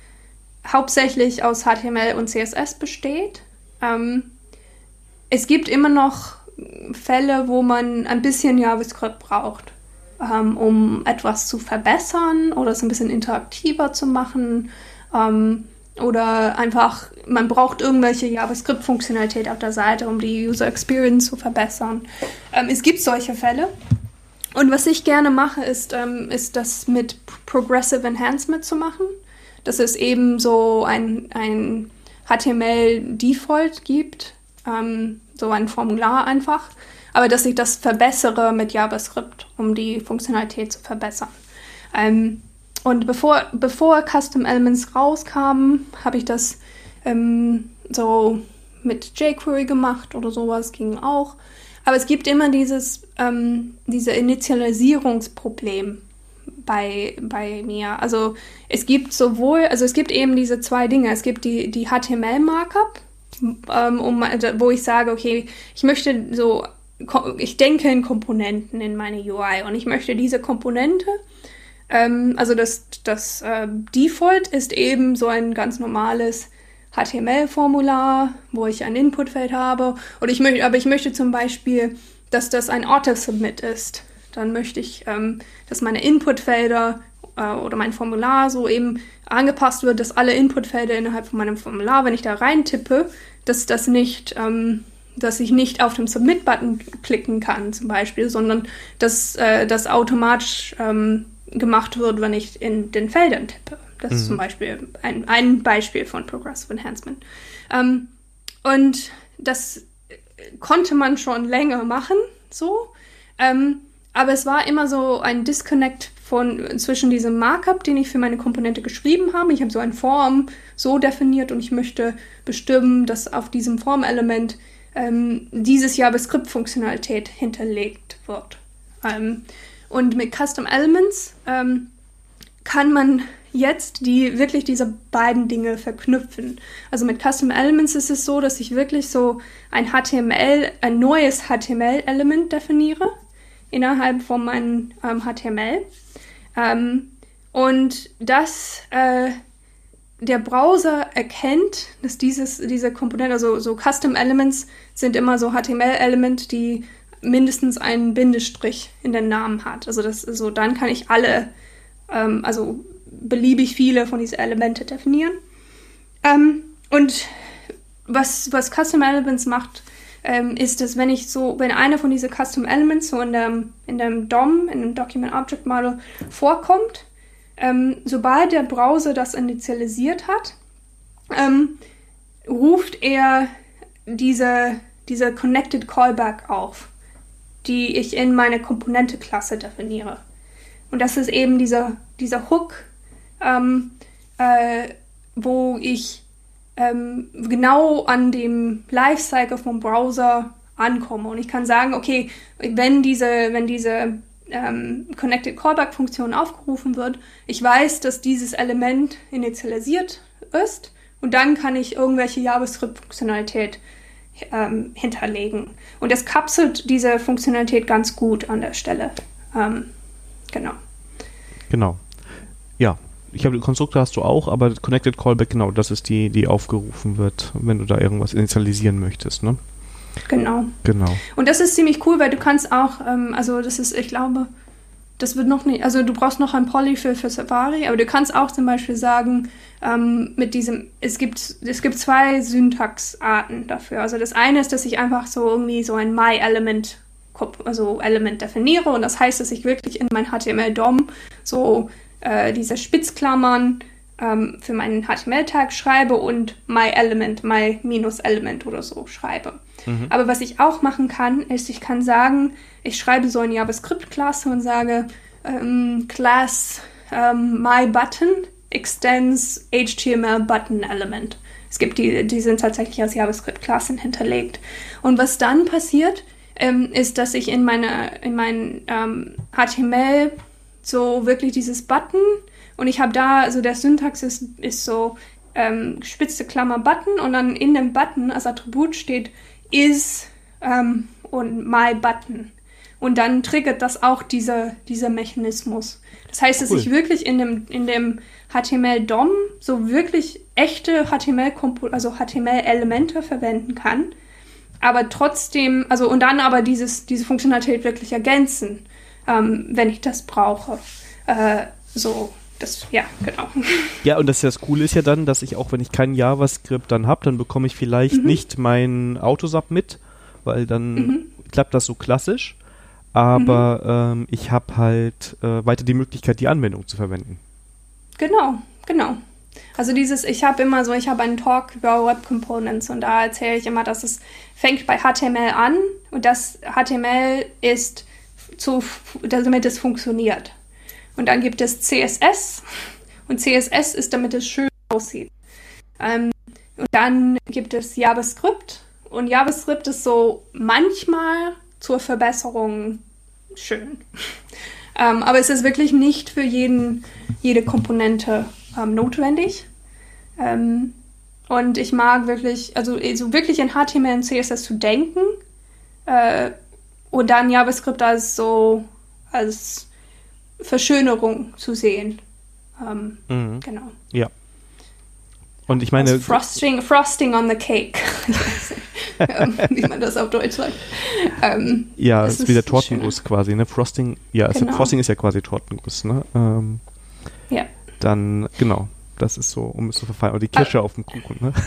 [SPEAKER 2] hauptsächlich aus HTML und CSS besteht, ähm, es gibt immer noch Fälle, wo man ein bisschen JavaScript braucht. ähm, um etwas zu verbessern oder es ein bisschen interaktiver zu machen. Ähm, oder einfach, man braucht irgendwelche JavaScript-Funktionalität auf der Seite, um die User Experience zu verbessern. Ähm, es gibt solche Fälle. Und was ich gerne mache, ist, ähm, ist das mit Progressive Enhancement zu machen. Dass es eben so ein, ein HTML-Default gibt, ähm, so ein Formular einfach, aber dass ich das verbessere mit JavaScript, um die Funktionalität zu verbessern. Ähm, und bevor, bevor Custom Elements rauskamen, habe ich das ähm, so mit jQuery gemacht oder sowas, ging auch. Aber es gibt immer dieses, ähm, diese Initialisierungsproblem bei, bei mir. Also es gibt sowohl, also es gibt eben diese zwei Dinge. Es gibt die, die HTML-Markup, ähm, um, wo ich sage, okay, ich möchte so, ich denke in Komponenten in meine UI und ich möchte diese Komponente ähm, also das, das äh, Default ist eben so ein ganz normales HTML-Formular, wo ich ein Inputfeld habe. Und ich aber ich möchte zum Beispiel, dass das ein Auto-Submit ist. Dann möchte ich, ähm, dass meine Inputfelder äh, oder mein Formular so eben angepasst wird, dass alle Inputfelder innerhalb von meinem Formular, wenn ich da rein tippe, dass das nicht, ähm, dass ich nicht auf den Submit-Button klicken kann, zum Beispiel, sondern dass äh, das automatisch ähm, gemacht wird, wenn ich in den Feldern tippe. Das mhm. ist zum Beispiel ein, ein Beispiel von Progressive Enhancement. Ähm, und das konnte man schon länger machen, so. Ähm, aber es war immer so ein Disconnect von, zwischen diesem Markup, den ich für meine Komponente geschrieben habe. Ich habe so eine Form so definiert und ich möchte bestimmen, dass auf diesem Formelement ähm, dieses JavaScript-Funktionalität hinterlegt wird. Ähm, und mit Custom Elements ähm, kann man jetzt die wirklich diese beiden Dinge verknüpfen. Also mit Custom Elements ist es so, dass ich wirklich so ein HTML, ein neues HTML-Element definiere innerhalb von meinem ähm, HTML. Ähm, und das äh, der Browser erkennt, dass dieses, diese Komponente, also so Custom Elements sind immer so HTML-Element, die mindestens einen Bindestrich in den Namen hat. Also das, also dann kann ich alle, ähm, also beliebig viele von diesen Elemente definieren. Ähm, und was, was Custom Elements macht, ähm, ist, dass wenn ich so, wenn eine von diesen Custom Elements so in dem, in dem DOM, in dem Document Object Model vorkommt, ähm, sobald der Browser das initialisiert hat, ähm, ruft er diese, diese Connected Callback auf die ich in meine Komponente-Klasse definiere. Und das ist eben dieser, dieser Hook, ähm, äh, wo ich ähm, genau an dem Lifecycle vom Browser ankomme. Und ich kann sagen, okay, wenn diese, wenn diese ähm, Connected Callback-Funktion aufgerufen wird, ich weiß, dass dieses Element initialisiert ist und dann kann ich irgendwelche JavaScript-Funktionalität ähm, hinterlegen. Und es kapselt diese Funktionalität ganz gut an der Stelle. Ähm, genau.
[SPEAKER 1] Genau. Ja, ich habe den Konstruktor hast du auch, aber Connected Callback, genau, das ist die, die aufgerufen wird, wenn du da irgendwas initialisieren möchtest, ne?
[SPEAKER 2] Genau.
[SPEAKER 1] Genau.
[SPEAKER 2] Und das ist ziemlich cool, weil du kannst auch, ähm, also das ist, ich glaube, das wird noch nicht, also du brauchst noch ein Poly für, für Safari, aber du kannst auch zum Beispiel sagen, ähm, mit diesem, es gibt, es gibt zwei Syntaxarten dafür. Also das eine ist, dass ich einfach so irgendwie so ein My-Element also Element definiere und das heißt, dass ich wirklich in mein HTML-DOM so äh, diese Spitzklammern ähm, für meinen HTML-Tag schreibe und my-element, my-element oder so schreibe. Mhm. Aber was ich auch machen kann, ist, ich kann sagen, ich schreibe so eine JavaScript-Klasse und sage ähm, Class ähm, myButton extends HTML Button Element. Es gibt die, die sind tatsächlich als JavaScript-Klassen hinterlegt. Und was dann passiert, ähm, ist, dass ich in meine in mein ähm, HTML so wirklich dieses Button und ich habe da, also der Syntax ist, ist so ähm, gespitzte Klammer Button und dann in dem Button als Attribut steht is ähm, und my Button. Und dann triggert das auch diese, dieser Mechanismus. Das heißt, dass cool. ich wirklich in dem, in dem HTML-DOM so wirklich echte HTML, also HTML-Elemente verwenden kann, aber trotzdem, also und dann aber dieses, diese Funktionalität wirklich ergänzen. ähm, wenn ich das brauche. Äh, so, das, ja, genau. <laughs>
[SPEAKER 1] Ja, und das, das Coole ist ja dann, dass ich auch, wenn ich kein JavaScript dann habe, dann bekomme ich vielleicht mhm. nicht mein Autosub mit, weil dann mhm. klappt das so klassisch. Aber mhm. ähm, ich habe halt äh, weiter die Möglichkeit, die Anwendung zu verwenden.
[SPEAKER 2] Genau, genau. Also dieses, ich habe immer so, ich habe einen Talk über Web Components und da erzähle ich immer, dass es fängt bei HTML an und das HTML ist zu, damit es funktioniert. Und dann gibt es CSS und CSS ist, damit es schön aussieht. Ähm, und dann gibt es JavaScript und JavaScript ist so manchmal zur Verbesserung schön. <laughs> ähm, aber es ist wirklich nicht für jeden, jede Komponente ähm, notwendig. Ähm, und ich mag wirklich, also so wirklich in HTML und CSS zu denken äh, und dann JavaScript als so als Verschönerung zu sehen. Ähm, mhm. Genau.
[SPEAKER 1] Ja. Und ich meine.
[SPEAKER 2] Frosting, Frosting on the Cake. <laughs> wie man das auf Deutsch sagt.
[SPEAKER 1] Ähm, ja, es ist wie der Tortenguss quasi, ne? Frosting, ja, genau. ist, Frosting ist ja quasi Tortenguss, ne? Ähm, ja. Dann, genau, das ist so, um es zu verfallen. Oder die Kirsche ah. auf dem Kuchen, ne? <laughs>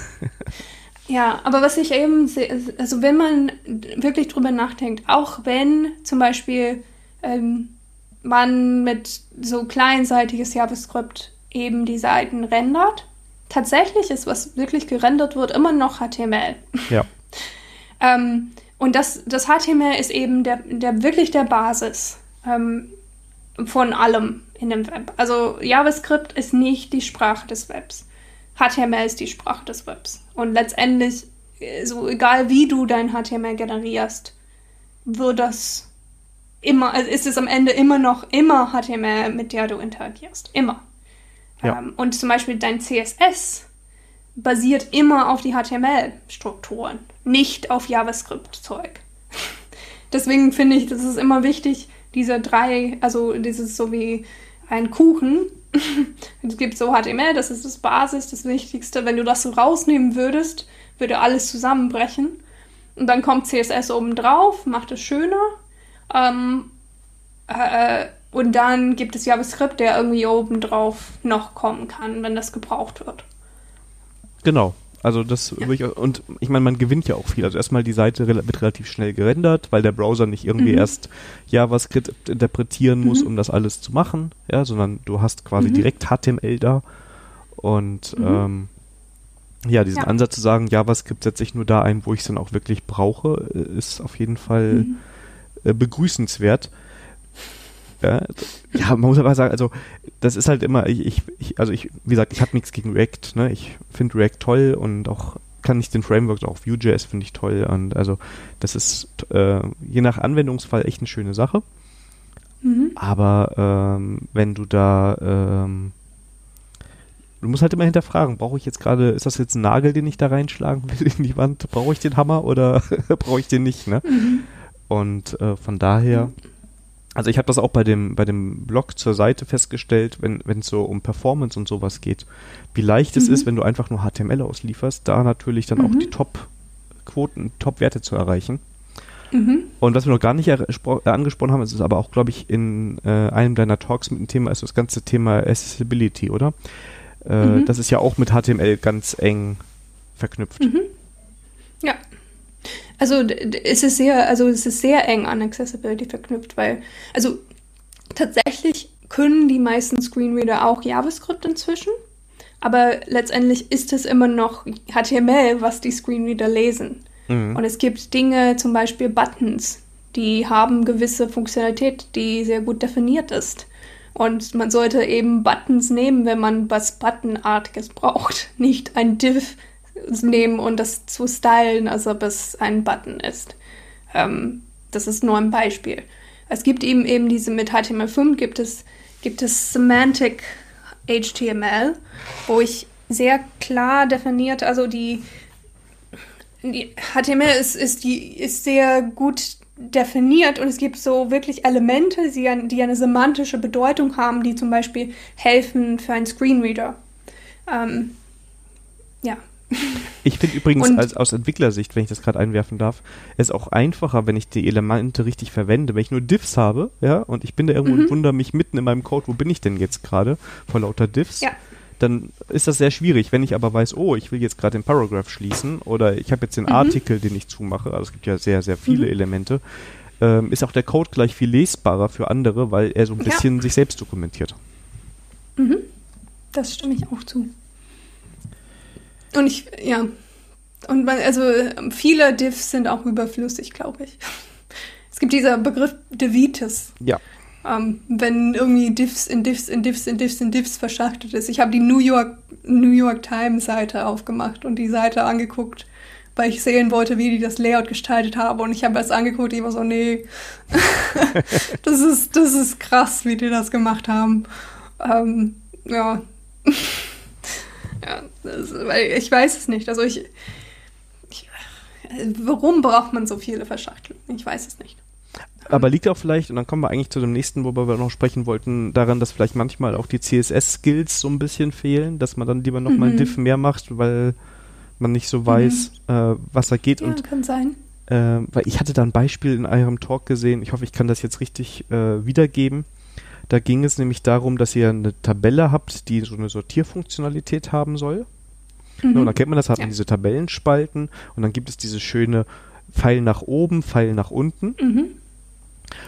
[SPEAKER 2] Ja, aber was ich eben sehe, also wenn man wirklich drüber nachdenkt, auch wenn zum Beispiel ähm, man mit so kleinseitiges JavaScript eben die Seiten rendert, tatsächlich ist, was wirklich gerendert wird, immer noch HTML.
[SPEAKER 1] Ja. <laughs>
[SPEAKER 2] ähm, und das, das HTML ist eben der, der wirklich der Basis ähm, von allem in dem Web. Also JavaScript ist nicht die Sprache des Webs. HTML ist die Sprache des Webs. Und letztendlich, so egal wie du dein HTML generierst, wird das immer, also ist es am Ende immer noch immer HTML, mit der du interagierst. Immer. Ja. Ähm, und zum Beispiel dein CSS basiert immer auf die HTML-Strukturen, nicht auf JavaScript-Zeug. <laughs> Deswegen finde ich, das ist immer wichtig, diese drei, also dieses so wie ein Kuchen. <laughs> es gibt so HTML, das ist das Basis, das Wichtigste. Wenn du das so rausnehmen würdest, würde alles zusammenbrechen. Und dann kommt CSS oben drauf, macht es schöner. Ähm, äh, und dann gibt es JavaScript, der irgendwie oben drauf noch kommen kann, wenn das gebraucht wird.
[SPEAKER 1] Genau. Also das ja. ich, und ich meine, man gewinnt ja auch viel. Also erstmal die Seite wird relativ schnell gerendert, weil der Browser nicht irgendwie mhm. erst JavaScript interpretieren muss, mhm. um das alles zu machen, ja, sondern du hast quasi mhm. direkt HTML da. Und mhm. ähm, ja, diesen ja. Ansatz zu sagen, JavaScript setze ich nur da ein, wo ich es dann auch wirklich brauche, äh, ist auf jeden Fall mhm. Äh, begrüßenswert. Ja, ja, man muss aber sagen, also das ist halt immer, ich, ich also ich, wie gesagt, ich habe nichts gegen React, ne? Ich finde React toll und auch kann ich den Framework auch Vue.js finde ich toll und also das ist äh, je nach Anwendungsfall echt eine schöne Sache. Mhm. Aber ähm, wenn du da ähm, du musst halt immer hinterfragen, brauche ich jetzt gerade, ist das jetzt ein Nagel, den ich da reinschlagen will in die Wand? Brauche ich den Hammer oder <laughs> brauche ich den nicht, ne? Mhm. Und äh, von daher mhm also ich habe das auch bei dem, bei dem Blog zur Seite festgestellt, wenn es so um Performance und sowas geht, wie leicht mhm. es ist, wenn du einfach nur HTML auslieferst, da natürlich dann mhm. auch die Top-Quoten, Top-Werte zu erreichen. Mhm. Und was wir noch gar nicht äh, angesprochen haben, ist aber auch, glaube ich, in äh, einem deiner Talks mit dem Thema, ist das ganze Thema Accessibility, oder? Äh, mhm. das ist ja auch mit HTML ganz eng verknüpft.
[SPEAKER 2] Mhm. Ja, also es ist sehr, also es ist sehr eng an Accessibility verknüpft, weil, also tatsächlich können die meisten Screenreader auch JavaScript inzwischen, aber letztendlich ist es immer noch HTML, was die Screenreader lesen. Mhm. Und es gibt Dinge, zum Beispiel Buttons, die haben gewisse Funktionalität, die sehr gut definiert ist. Und man sollte eben Buttons nehmen, wenn man was Buttonartiges braucht, <laughs> nicht ein Div, nehmen und das zu stylen, als ob es ein Button ist. Ähm, das ist nur ein Beispiel. Es gibt eben eben diese mit HTML5 gibt es gibt es Semantic HTML, wo ich sehr klar definiert, also die, die HTML ist, ist, die, ist sehr gut definiert und es gibt so wirklich Elemente, die, die eine semantische Bedeutung haben, die zum Beispiel helfen für einen Screenreader. Ähm, <laughs>
[SPEAKER 1] Ich finde übrigens als, aus Entwicklersicht, wenn ich das gerade einwerfen darf, es auch einfacher, wenn ich die Elemente richtig verwende. Wenn ich nur Diffs habe, ja, und ich bin da irgendwo mhm. und wundere mich mitten in meinem Code, wo bin ich denn jetzt gerade vor lauter Diffs, ja. dann ist das sehr schwierig. Wenn ich aber weiß, oh, ich will jetzt gerade den Paragraph schließen oder ich habe jetzt den mhm. Artikel, den ich zumache, also es gibt ja sehr, sehr viele mhm. Elemente, ähm, ist auch der Code gleich viel lesbarer für andere, weil er so ein bisschen ja. sich selbst dokumentiert.
[SPEAKER 2] Mhm. Das stimme ich auch zu. Und ich, ja. Und man, also viele Diffs sind auch überflüssig, glaube ich. Es gibt dieser Begriff Devitis.
[SPEAKER 1] Ja.
[SPEAKER 2] Ähm, wenn irgendwie Diffs in Diffs in Diffs in Diffs in Diffs verschachtelt ist. Ich habe die New York, New York Times Seite aufgemacht und die Seite angeguckt, weil ich sehen wollte, wie die das Layout gestaltet haben. Und ich habe das angeguckt, ich war so, nee, <laughs> das, ist, das ist krass, wie die das gemacht haben. Ähm, ja. Weil ich weiß es nicht. Also ich, ich, warum braucht man so viele Verschachtelungen? Ich weiß es nicht.
[SPEAKER 1] Aber liegt auch vielleicht, und dann kommen wir eigentlich zu dem nächsten, worüber wir noch sprechen wollten, daran, dass vielleicht manchmal auch die CSS-Skills so ein bisschen fehlen, dass man dann lieber nochmal mhm. ein Diff mehr macht, weil man nicht so weiß, mhm. äh, was da geht.
[SPEAKER 2] Ja,
[SPEAKER 1] und,
[SPEAKER 2] kann sein.
[SPEAKER 1] Äh, weil ich hatte da ein Beispiel in eurem Talk gesehen, ich hoffe, ich kann das jetzt richtig äh, wiedergeben. Da ging es nämlich darum, dass ihr eine Tabelle habt, die so eine Sortierfunktionalität haben soll. Mhm. und dann kennt man das, hat man diese Tabellenspalten und dann gibt es diese schöne Pfeil nach oben, Pfeil nach unten. Mhm.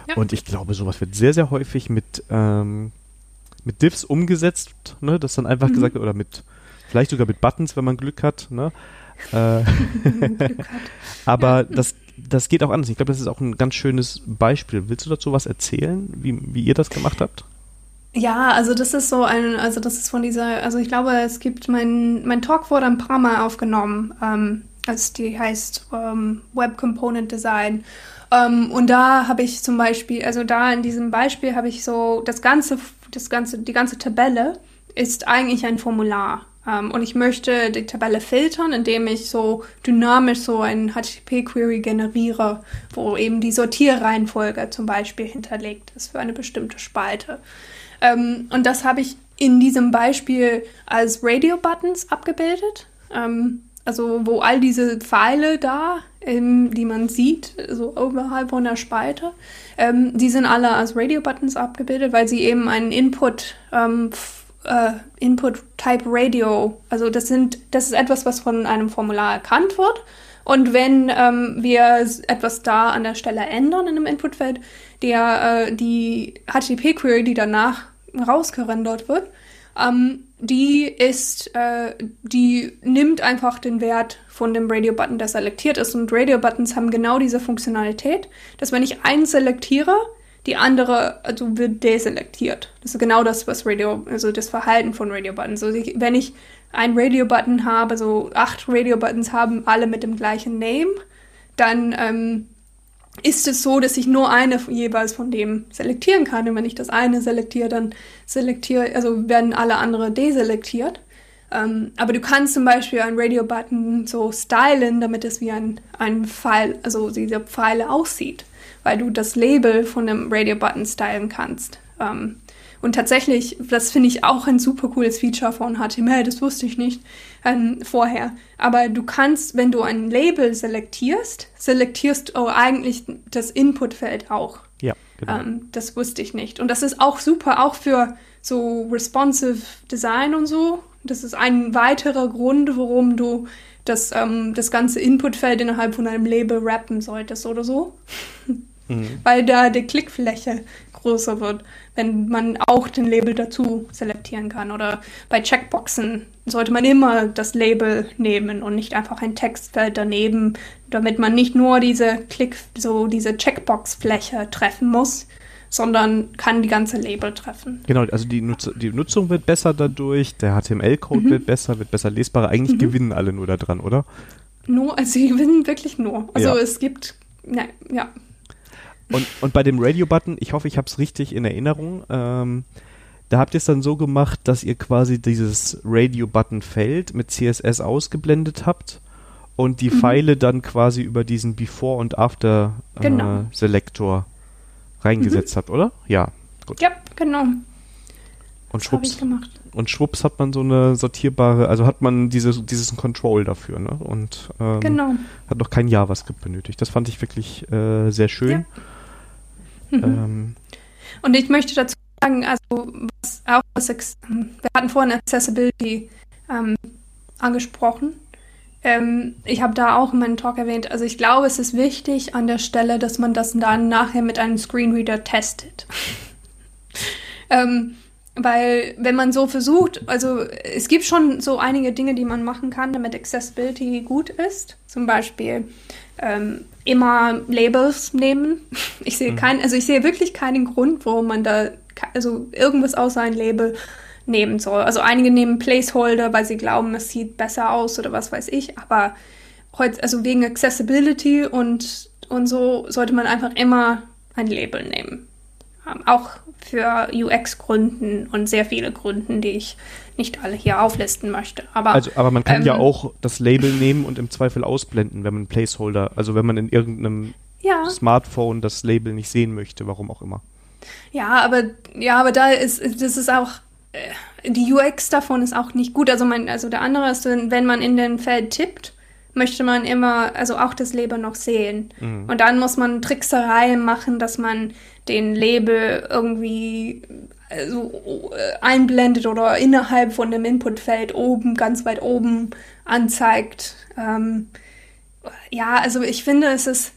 [SPEAKER 1] Ja. Und ich glaube, sowas wird sehr, sehr häufig mit, ähm, mit Diffs umgesetzt, ne? dass dann einfach mhm. gesagt wird, oder mit, vielleicht sogar mit Buttons, wenn man Glück hat. Ne? Äh, <laughs> aber das das geht auch anders. Ich glaube, das ist auch ein ganz schönes Beispiel. Willst du dazu was erzählen, wie, wie ihr das gemacht habt?
[SPEAKER 2] Ja, also das ist so ein, also das ist von dieser, also ich glaube, es gibt, mein, mein Talk wurde ein paar Mal aufgenommen, ähm, also die heißt ähm, Web Component Design. Ähm, und da habe ich zum Beispiel, also da in diesem Beispiel habe ich so das ganze, das ganze, die ganze Tabelle ist eigentlich ein Formular. Um, ähm, und ich möchte die Tabelle filtern, indem ich so dynamisch so ein HTTP-Query generiere, wo eben die Sortierreihenfolge zum Beispiel hinterlegt ist für eine bestimmte Spalte. Um, ähm, und das habe ich in diesem Beispiel als Radio-Buttons abgebildet. Um, ähm, also wo all diese Pfeile da, die man sieht, so oberhalb von der Spalte, die sind alle als Radio-Buttons abgebildet, weil sie eben einen Input äh, Input Type Radio. Also das sind, das ist etwas, was von einem Formular erkannt wird. Und wenn ähm, wir etwas da an der Stelle ändern in einem Inputfeld, der äh, die HTTP-Query, die danach rausgerendert wird, ähm, die ist, äh, die nimmt einfach den Wert von dem Radio-Button, der selektiert ist. Und Radio-Buttons haben genau diese Funktionalität, dass wenn ich einen selektiere, die andere also wird deselektiert. Das ist genau das, was Radio, also das Verhalten von Radio-Buttons. Also ich, wenn ich einen Radio-Button habe, so acht Radio-Buttons haben alle mit dem gleichen Name, dann ähm, ist es so, dass ich nur eine jeweils von dem selektieren kann. Und wenn ich das eine selektiere, dann selektiere, also werden alle andere deselektiert. Ähm, aber du kannst zum Beispiel einen Radio-Button so stylen, damit es wie ein, ein Pfeil, also diese Pfeile aussieht weil du das Label von dem Radio-Button stylen kannst. Ähm, und tatsächlich, das finde ich auch ein super cooles Feature von HTML, das wusste ich nicht ähm, vorher. Aber du kannst, wenn du ein Label selektierst, selektierst du eigentlich das Inputfeld auch.
[SPEAKER 1] Ja, genau.
[SPEAKER 2] Ähm, das wusste ich nicht. Und das ist auch super, auch für so responsive Design und so. Das ist ein weiterer Grund, warum du das, ähm, das ganze Inputfeld innerhalb von einem Label rappen solltest oder so. <laughs> mhm. weil da die Klickfläche größer wird, wenn man auch den Label dazu selektieren kann. Oder bei Checkboxen sollte man immer das Label nehmen und nicht einfach ein Textfeld daneben, damit man nicht nur diese Klick, so diese Checkbox-Fläche treffen muss, sondern kann die ganze Label treffen.
[SPEAKER 1] Genau, also die, Nutz die Nutzung wird besser dadurch, der HTML-Code mhm. wird besser, wird besser lesbarer. Eigentlich mhm. gewinnen alle nur daran, oder?
[SPEAKER 2] Nur, also sie gewinnen wirklich nur. Also ja. es gibt, ne, ja,
[SPEAKER 1] und, und bei dem Radio-Button, ich hoffe, ich habe es richtig in Erinnerung, ähm, da habt ihr es dann so gemacht, dass ihr quasi dieses Radio-Button-Feld mit CSS ausgeblendet habt und die mhm. Pfeile dann quasi über diesen Before- und After-Selektor genau. äh, reingesetzt mhm. habt, oder? Ja,
[SPEAKER 2] gut. Ja, genau.
[SPEAKER 1] Und schwupps, und schwupps hat man so eine sortierbare, also hat man diese, dieses Control dafür, ne? Und ähm, genau. hat noch kein JavaScript benötigt. Das fand ich wirklich äh, sehr schön.
[SPEAKER 2] Ja. Mhm. Ähm, und ich möchte dazu sagen, also was auch was, wir hatten vorhin Accessibility ähm, angesprochen. Ähm, ich habe da auch in meinem Talk erwähnt, also ich glaube, es ist wichtig an der Stelle, dass man das dann nachher mit einem Screenreader testet. <laughs> ähm, weil wenn man so versucht, also es gibt schon so einige Dinge, die man machen kann, damit Accessibility gut ist. Zum Beispiel ähm, immer Labels nehmen. <laughs> Ich sehe mhm. keinen, also ich sehe wirklich keinen Grund, warum man da also irgendwas außer ein Label nehmen soll. Also einige nehmen Placeholder, weil sie glauben, es sieht besser aus oder was weiß ich. Aber heute, also wegen Accessibility und und so sollte man einfach immer ein Label nehmen. Ähm, auch für UX-Gründen und sehr viele Gründen, die ich nicht alle hier auflisten möchte. Aber,
[SPEAKER 1] also, aber man kann ähm, ja auch das Label nehmen und im Zweifel ausblenden, wenn man Placeholder, also wenn man in irgendeinem ja. Smartphone das Label nicht sehen möchte, warum auch immer.
[SPEAKER 2] Ja, aber ja, aber da ist das ist auch äh, die UX davon ist auch nicht gut. Also mein, also der andere ist, wenn man in den Feld tippt, möchte man immer, also auch das Label noch sehen. Mhm. Und dann muss man Tricksereien machen, dass man den Label irgendwie also, einblendet oder innerhalb von dem Inputfeld oben, ganz weit oben anzeigt. Ähm, ja, also ich finde, es ist,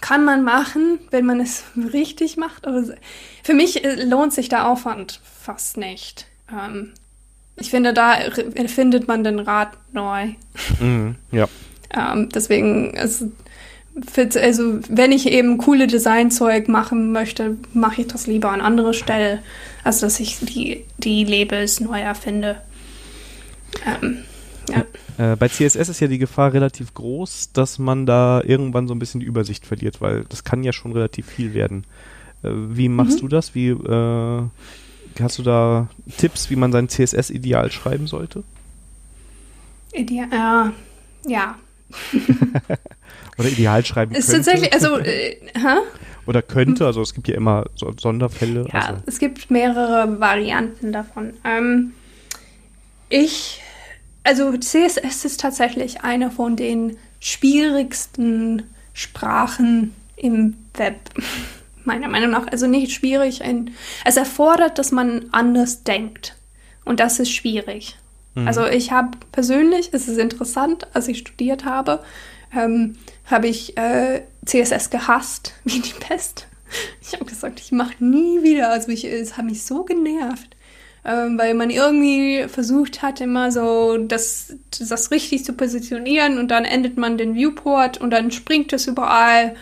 [SPEAKER 2] kann man machen, wenn man es <laughs> richtig macht, aber für mich äh, lohnt sich der Aufwand fast nicht. Ähm, ich finde, da findet man den Rad neu.
[SPEAKER 1] Mhm, ja.
[SPEAKER 2] ähm, deswegen, es, also wenn ich eben coole Designzeug machen möchte, mache ich das lieber an anderer Stelle, als dass ich die, die Labels neu erfinde. Ähm,
[SPEAKER 1] ja. Äh, bei CSS ist ja die Gefahr relativ groß, dass man da irgendwann so ein bisschen die Übersicht verliert, weil das kann ja schon relativ viel werden. Äh, wie machst mhm. du das? Wie äh, hast du da Tipps, wie man sein CSS ideal schreiben sollte?
[SPEAKER 2] Ideal, äh, ja. <laughs>
[SPEAKER 1] Oder ideal schreiben
[SPEAKER 2] ist könnte. tatsächlich, also, äh, hä?
[SPEAKER 1] Oder könnte, also es gibt ja immer so Sonderfälle.
[SPEAKER 2] Ja,
[SPEAKER 1] also.
[SPEAKER 2] es gibt mehrere Varianten davon. Ähm, ich, also CSS ist tatsächlich eine von den schwierigsten Sprachen im Web <laughs> meiner Meinung nach. Also nicht schwierig. Ein, es erfordert, dass man anders denkt. Und das ist schwierig. Mhm. Also ich habe persönlich, es ist interessant, als ich studiert habe, ähm, habe ich äh, CSS gehasst <laughs> wie die Pest. Ich habe gesagt, ich mache nie wieder. Also ich, es hat mich so genervt, ähm, weil man irgendwie versucht hat, immer so das, das richtig zu positionieren und dann endet man den Viewport und dann springt es überall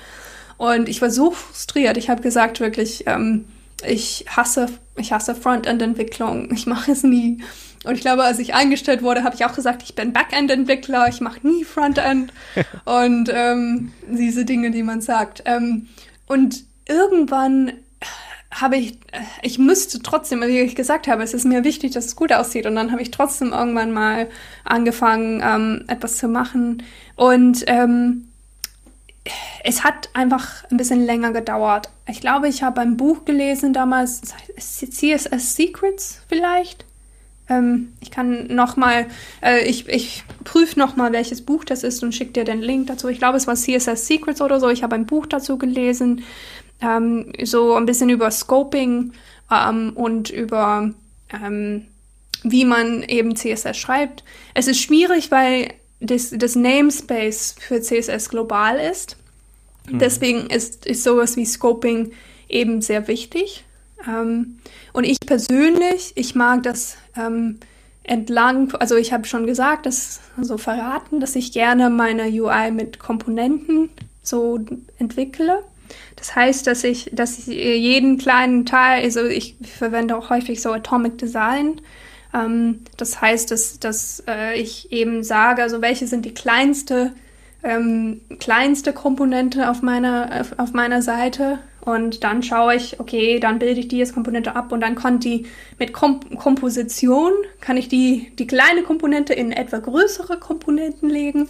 [SPEAKER 2] und ich war so frustriert. Ich habe gesagt, wirklich, ähm, ich hasse, ich hasse Frontend-Entwicklung. Ich mache es nie. Und ich glaube, als ich eingestellt wurde, habe ich auch gesagt, ich bin Backend-Entwickler, ich mache nie Frontend. <laughs> und ähm, diese Dinge, die man sagt. Ähm, und irgendwann habe ich, ich müsste trotzdem, wie ich gesagt habe, es ist mir wichtig, dass es gut aussieht. Und dann habe ich trotzdem irgendwann mal angefangen, ähm, etwas zu machen. Und ähm, es hat einfach ein bisschen länger gedauert. Ich glaube, ich habe ein Buch gelesen damals, CSS Secrets vielleicht. Ähm, ich kann noch mal, äh, ich, ich prüfe noch mal, welches Buch das ist und schicke dir den Link dazu. Ich glaube, es war CSS Secrets oder so. Ich habe ein Buch dazu gelesen, ähm, so ein bisschen über Scoping ähm, und über ähm, wie man eben CSS schreibt. Es ist schwierig, weil das, das Namespace für CSS global ist. Mhm. Deswegen ist, ist sowas wie Scoping eben sehr wichtig. Ähm, und ich persönlich, ich mag das ähm, entlang, also ich habe schon gesagt, das so verraten, dass ich gerne meine UI mit Komponenten so entwickle. Das heißt, dass ich, dass ich jeden kleinen Teil, also ich verwende auch häufig so Atomic Design. Ähm, das heißt, dass, dass äh, ich eben sage, also welche sind die kleinste ähm, kleinste Komponente auf meiner, auf meiner Seite und dann schaue ich, okay, dann bilde ich die als Komponente ab und dann kann die mit Kom Komposition, kann ich die, die kleine Komponente in etwa größere Komponenten legen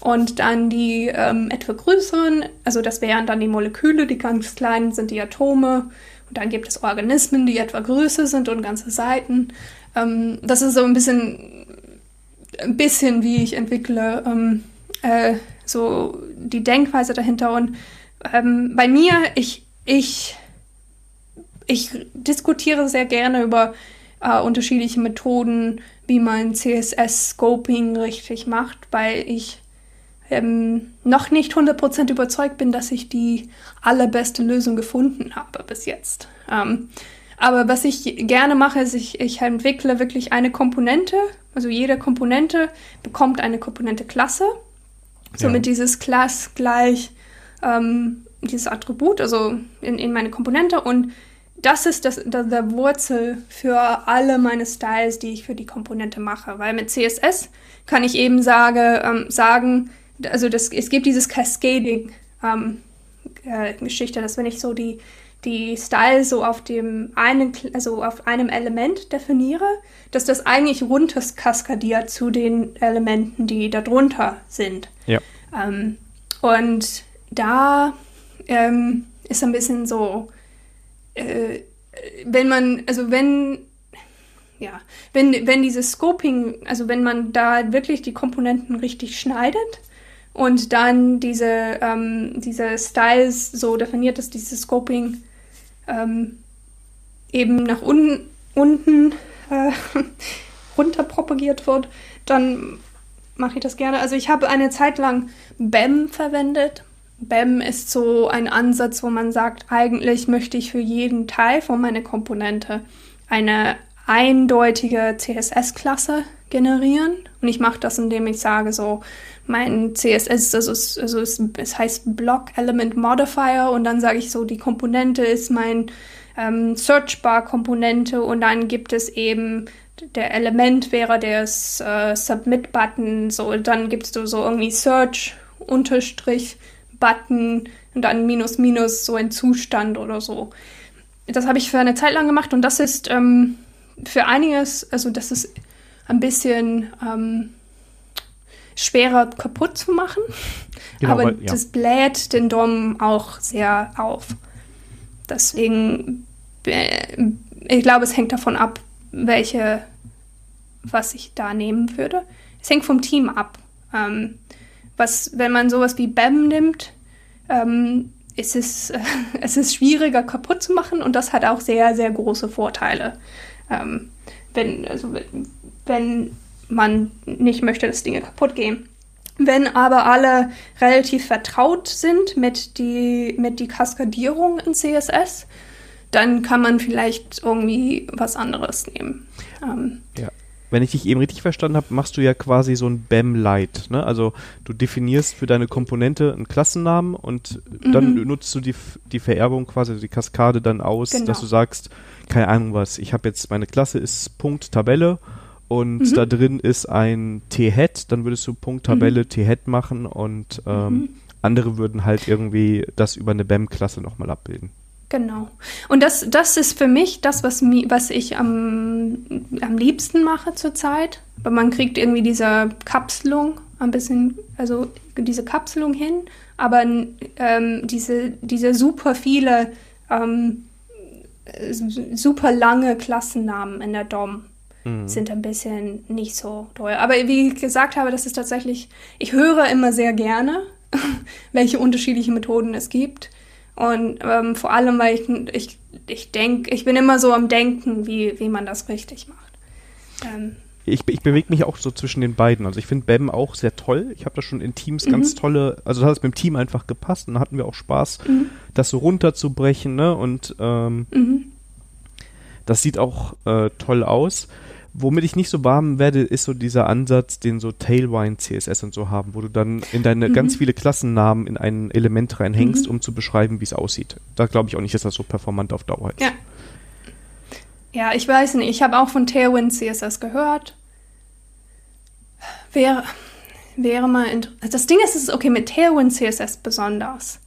[SPEAKER 2] und dann die ähm, etwa größeren, also das wären dann die Moleküle, die ganz kleinen sind die Atome Und dann gibt es Organismen, die etwa größer sind und ganze Seiten. Ähm, das ist so ein bisschen, ein bisschen wie ich entwickle, ähm, äh, so die Denkweise dahinter. Und ähm, bei mir, ich, ich, ich diskutiere sehr gerne über äh, unterschiedliche Methoden, wie man CSS-Scoping richtig macht, weil ich ähm, noch nicht 100% überzeugt bin, dass ich die allerbeste Lösung gefunden habe bis jetzt. Ähm, aber was ich gerne mache, ist, ich, ich entwickle wirklich eine Komponente. Also jede Komponente bekommt eine Komponente-Klasse. Somit ja. dieses Class gleich ähm, dieses Attribut, also in, in meine Komponente. Und das ist das, das, der Wurzel für alle meine Styles, die ich für die Komponente mache. Weil mit CSS kann ich eben sage, ähm, sagen, also das, es gibt dieses Cascading ähm, äh, Geschichte, dass wenn ich so die, die Style so auf dem einen, also auf einem Element definiere, dass das eigentlich runter kaskadiert zu den Elementen, die darunter sind.
[SPEAKER 1] Ja.
[SPEAKER 2] Ähm, und da ähm, ist ein bisschen so, äh, wenn man, also wenn ja, wenn, wenn dieses Scoping, also wenn man da wirklich die Komponenten richtig schneidet, und dann diese, ähm, diese Styles so definiert, dass dieses Scoping ähm, eben nach un unten äh, <laughs> runter propagiert wird, dann mache ich das gerne. Also ich habe eine Zeit lang BEM verwendet. BEM ist so ein Ansatz, wo man sagt, eigentlich möchte ich für jeden Teil von meiner Komponente eine eindeutige CSS-Klasse generieren. Und ich mache das, indem ich sage so, mein CSS, also, es, also es, es heißt Block Element Modifier. Und dann sage ich so, die Komponente ist mein ähm, Searchbar-Komponente und dann gibt es eben der Element wäre der äh, Submit-Button, so dann gibst du so irgendwie Search Unterstrich Button und dann Minus Minus so ein Zustand oder so. Das habe ich für eine Zeit lang gemacht und das ist ähm, für einiges, also das ist ein bisschen ähm, schwerer kaputt zu machen. Genau, aber weil, ja. das bläht den Dom auch sehr auf. Deswegen, äh, ich glaube, es hängt davon ab, welche, was ich da nehmen würde. Es hängt vom Team ab. Ähm, was, wenn man sowas wie BAM nimmt, ähm, ist es, äh, <laughs> es ist schwieriger kaputt zu machen und das hat auch sehr, sehr große Vorteile. Ähm, wenn, also, wenn man nicht möchte, dass Dinge kaputt gehen. Wenn aber alle relativ vertraut sind mit die, mit die Kaskadierung in CSS, dann kann man vielleicht irgendwie was anderes nehmen. Ähm,
[SPEAKER 1] ja. Wenn ich dich eben richtig verstanden habe, machst du ja quasi so ein BAM-Light. Ne? Also du definierst für deine Komponente einen Klassennamen und mhm. dann nutzt du die, die Vererbung quasi, die Kaskade dann aus, genau. dass du sagst, keine Ahnung was, ich habe jetzt, meine Klasse ist Punkt Tabelle und mhm. da drin ist ein T-Head, dann würdest du Punkt Tabelle mhm. T-Head machen und ähm, mhm. andere würden halt irgendwie das über eine BAM-Klasse nochmal abbilden.
[SPEAKER 2] Genau. Und das, das ist für mich das, was, mi, was ich am, am liebsten mache zurzeit. Weil man kriegt irgendwie diese Kapselung ein bisschen, also diese Kapselung hin, aber ähm, diese, diese super viele, ähm, super lange Klassennamen in der DOM mhm. sind ein bisschen nicht so toll. Aber wie ich gesagt habe, das ist tatsächlich, ich höre immer sehr gerne, <laughs> welche unterschiedlichen Methoden es gibt. Und ähm, vor allem, weil ich, ich, ich denke, ich bin immer so am Denken, wie, wie man das richtig macht.
[SPEAKER 1] Ähm, ich, ich bewege mich auch so zwischen den beiden. Also ich finde BAM auch sehr toll. Ich habe da schon in Teams mhm. ganz tolle, also das hat mit dem Team einfach gepasst und da hatten wir auch Spaß, mhm. das so runterzubrechen, ne? Und ähm, mhm. das sieht auch äh, toll aus. Womit ich nicht so warm werde, ist so dieser Ansatz, den so Tailwind CSS und so haben, wo du dann in deine mhm. ganz viele Klassennamen in ein Element reinhängst, mhm. um zu beschreiben, wie es aussieht. Da glaube ich auch nicht, dass das so performant auf Dauer ist.
[SPEAKER 2] Ja. Ja, ich weiß nicht. Ich habe auch von Tailwind CSS gehört. Wäre, wäre mal. Das Ding ist, es ist okay mit Tailwind CSS besonders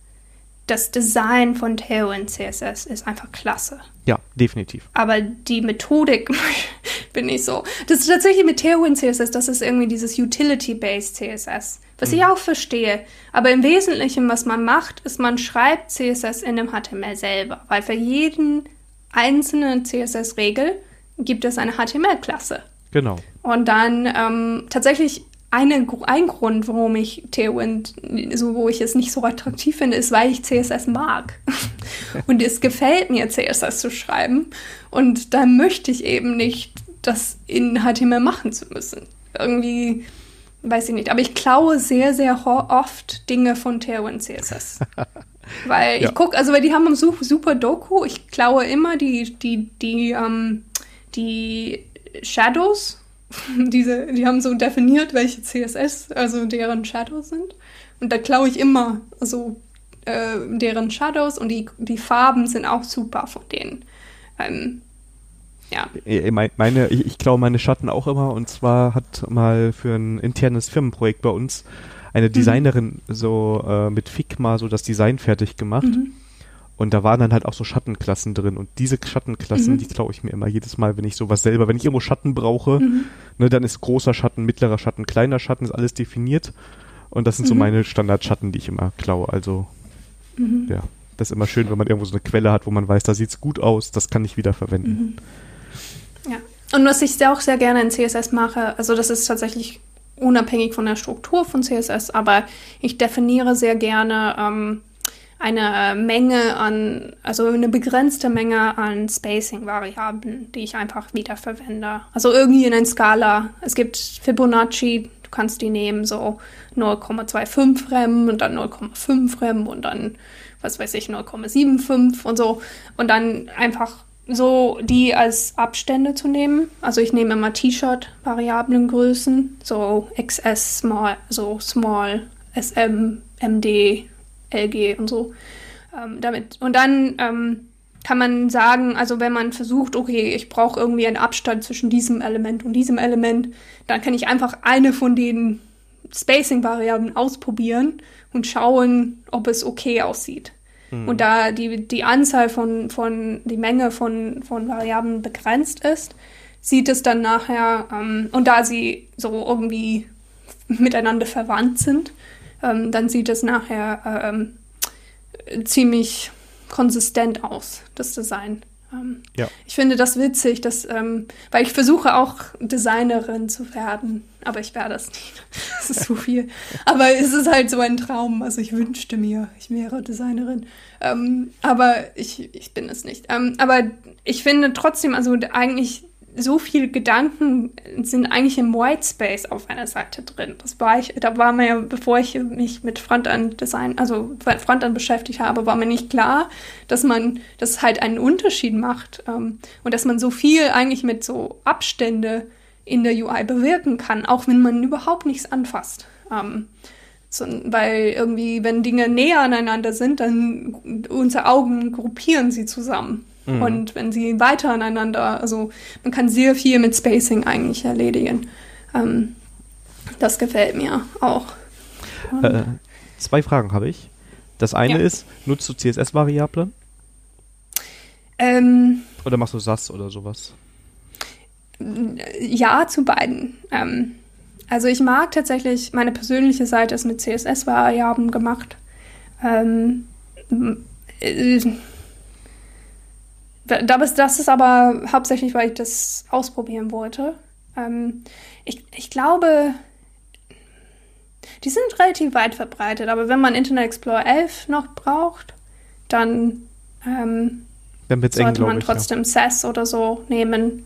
[SPEAKER 2] das Design von Tailwind CSS ist einfach klasse.
[SPEAKER 1] Ja, definitiv.
[SPEAKER 2] Aber die Methodik <laughs> bin ich so. Das ist tatsächlich mit Tailwind CSS, das ist irgendwie dieses Utility-Based CSS, Was mhm. ich auch verstehe. Aber im Wesentlichen, was man macht, ist, man schreibt CSS in dem HTML selber. Weil für jeden einzelnen CSS-Regel gibt es eine HTML-Klasse.
[SPEAKER 1] Genau.
[SPEAKER 2] Und dann ähm, tatsächlich eine, ein Grund, warum ich Tailwind, so wo ich es nicht so attraktiv finde, ist, weil ich CSS mag. <laughs> und es gefällt mir, CSS zu schreiben. Und da möchte ich eben nicht, das in HTML machen zu müssen. Irgendwie, weiß ich nicht. Aber ich klaue sehr, sehr oft Dinge von Tailwind CSS. <laughs> weil ja. ich gucke, also weil die haben super Doku. Ich klaue immer die, die, die, ähm, die Shadows <laughs> diese, die haben so definiert, welche CSS, also deren Shadows sind. Und da klaue ich immer so äh, deren Shadows und die, die Farben sind auch super von denen. Ähm, ja.
[SPEAKER 1] Meine, ich, ich klaue meine Schatten auch immer und zwar hat mal für ein internes Firmenprojekt bei uns eine mhm. Designerin mhm. so äh, mit Figma so das Design fertig gemacht. Mhm. Und da waren dann halt auch so Schattenklassen drin. Und diese Schattenklassen, mhm. die klaue ich mir immer jedes Mal, wenn ich sowas selber, wenn ich irgendwo Schatten brauche, mhm. ne, dann ist großer Schatten, mittlerer Schatten, kleiner Schatten, ist alles definiert. Und das sind mhm. so meine Standardschatten, die ich immer klaue. Also, mhm. ja, das ist immer schön, wenn man irgendwo so eine Quelle hat, wo man weiß, da sieht es gut aus, das kann ich wieder verwenden.
[SPEAKER 2] Mhm. Ja. Und was ich auch sehr gerne in CSS mache, also das ist tatsächlich unabhängig von der Struktur von CSS, aber ich definiere sehr gerne ähm, eine Menge an, also eine begrenzte Menge an Spacing-Variablen, die ich einfach wiederverwende. Also irgendwie in einer Skala. Es gibt Fibonacci, du kannst die nehmen, so 0,25 Rem und dann 0,5 Rem und dann, was weiß ich, 0,75 und so. Und dann einfach so die als Abstände zu nehmen. Also ich nehme immer T-Shirt-Variablengrößen, so XS, Small, so Small, SM, MD, LG und so. Ähm, damit. Und dann ähm, kann man sagen, also wenn man versucht, okay, ich brauche irgendwie einen Abstand zwischen diesem Element und diesem Element, dann kann ich einfach eine von den Spacing-Variablen ausprobieren und schauen, ob es okay aussieht. Mhm. Und da die, die Anzahl von, von, die Menge von, von Variablen begrenzt ist, sieht es dann nachher, ähm, und da sie so irgendwie miteinander verwandt sind, ähm, dann sieht es nachher ähm, ziemlich konsistent aus, das Design. Ähm, ja. Ich finde das witzig, dass, ähm, weil ich versuche auch Designerin zu werden, aber ich werde es nicht. <laughs> Das ist zu viel. aber es ist halt so ein Traum. Also ich wünschte mir, ich wäre Designerin. Ähm, aber ich, ich bin es nicht. Ähm, aber ich finde trotzdem, also eigentlich so viele Gedanken sind eigentlich im White Space auf einer Seite drin. Das war ich, da war mir, bevor ich mich mit Frontend-Design, also Frontend beschäftigt habe, war mir nicht klar, dass man das halt einen Unterschied macht ähm, und dass man so viel eigentlich mit so Abstände in der UI bewirken kann, auch wenn man überhaupt nichts anfasst. Ähm, so, weil irgendwie, wenn Dinge näher aneinander sind, dann unsere Augen gruppieren sie zusammen. Mhm. Und wenn sie weiter aneinander, also man kann sehr viel mit Spacing eigentlich erledigen. Ähm, das gefällt mir auch.
[SPEAKER 1] Äh, zwei Fragen habe ich. Das eine ja. ist, nutzt du CSS-Variablen? Ähm, oder machst du SAS oder sowas?
[SPEAKER 2] Ja, zu beiden. Ähm, also ich mag tatsächlich, meine persönliche Seite ist mit CSS-Variablen gemacht. Ähm, äh, das ist aber hauptsächlich, weil ich das ausprobieren wollte. Ähm, ich, ich glaube, die sind relativ weit verbreitet, aber wenn man Internet Explorer 11 noch braucht, dann, ähm, dann sollte eng, man ich, trotzdem ja. SAS oder so nehmen,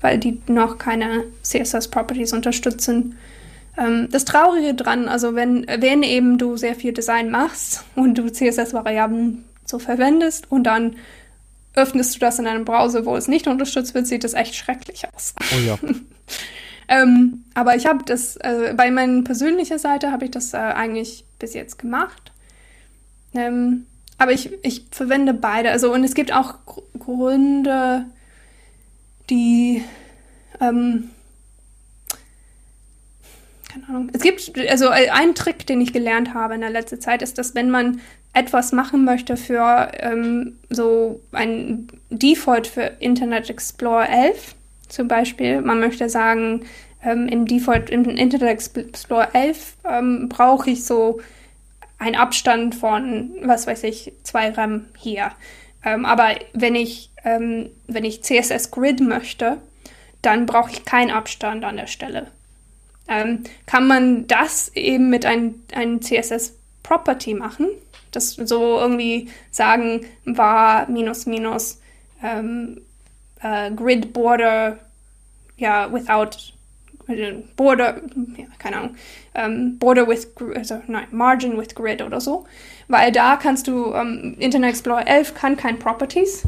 [SPEAKER 2] weil die noch keine CSS-Properties unterstützen. Ähm, das Traurige dran, also wenn, wenn eben du sehr viel Design machst <laughs> und du CSS-Variablen so verwendest und dann öffnest du das in einem Browser, wo es nicht unterstützt wird, sieht das echt schrecklich aus. Oh ja. <laughs> ähm, aber ich habe das, äh, bei meiner persönlichen Seite habe ich das äh, eigentlich bis jetzt gemacht. Ähm, aber ich, ich verwende beide. Also, und es gibt auch Gr Gründe, die, ähm, keine Ahnung. Es gibt, also ein Trick, den ich gelernt habe in der letzten Zeit, ist, dass wenn man etwas machen möchte für ähm, so ein Default für Internet Explorer 11, zum Beispiel, man möchte sagen, ähm, im Default, im Internet Explorer 11 ähm, brauche ich so einen Abstand von, was weiß ich, zwei RAM hier. Ähm, aber wenn ich, ähm, wenn ich CSS Grid möchte, dann brauche ich keinen Abstand an der Stelle. Ähm, kann man das eben mit einem, einem CSS Property machen? Das so irgendwie sagen, war minus minus ähm, äh, Grid Border, ja, without Border, ja, keine Ahnung, ähm, Border with, also nein, Margin with Grid oder so, weil da kannst du, ähm, Internet Explorer 11 kann kein Properties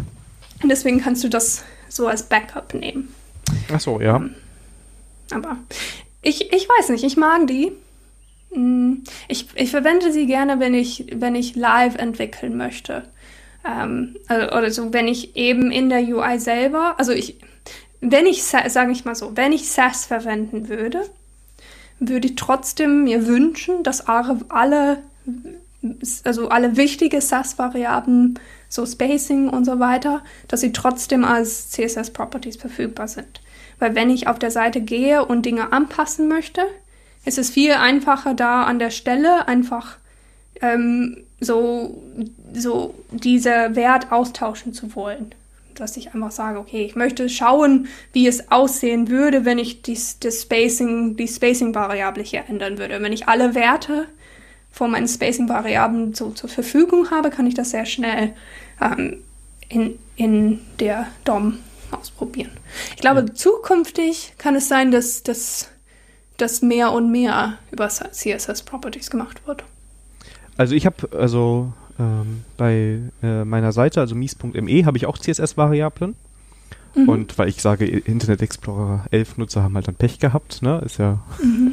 [SPEAKER 2] und deswegen kannst du das so als Backup nehmen.
[SPEAKER 1] Ach so, ja.
[SPEAKER 2] Aber ich, ich weiß nicht, ich mag die. Hm, ich, ich verwende sie gerne, wenn ich, wenn ich live entwickeln möchte. Ähm, also, oder so, wenn ich eben in der UI selber, also ich, wenn ich, sage ich mal so, wenn ich SAS verwenden würde, würde ich trotzdem mir wünschen, dass alle, also alle wichtige SAS-Variablen, so Spacing und so weiter, dass sie trotzdem als CSS-Properties verfügbar sind. Weil wenn ich auf der Seite gehe und Dinge anpassen möchte, ist es viel einfacher da an der Stelle einfach ähm, so, so dieser Wert austauschen zu wollen dass ich einfach sage, okay, ich möchte schauen, wie es aussehen würde, wenn ich dies, das Spacing, die Spacing-Variable hier ändern würde. Wenn ich alle Werte von meinen Spacing-Variablen so zur Verfügung habe, kann ich das sehr schnell ähm, in, in der DOM ausprobieren. Ich glaube, ja. zukünftig kann es sein, dass, dass, dass mehr und mehr über CSS-Properties gemacht wird.
[SPEAKER 1] Also ich habe, also ähm, bei äh, meiner Seite, also mies.me, habe ich auch CSS-Variablen. Mhm. Und weil ich sage, Internet Explorer 11 Nutzer haben halt dann Pech gehabt, ne? Ist ja. Mhm.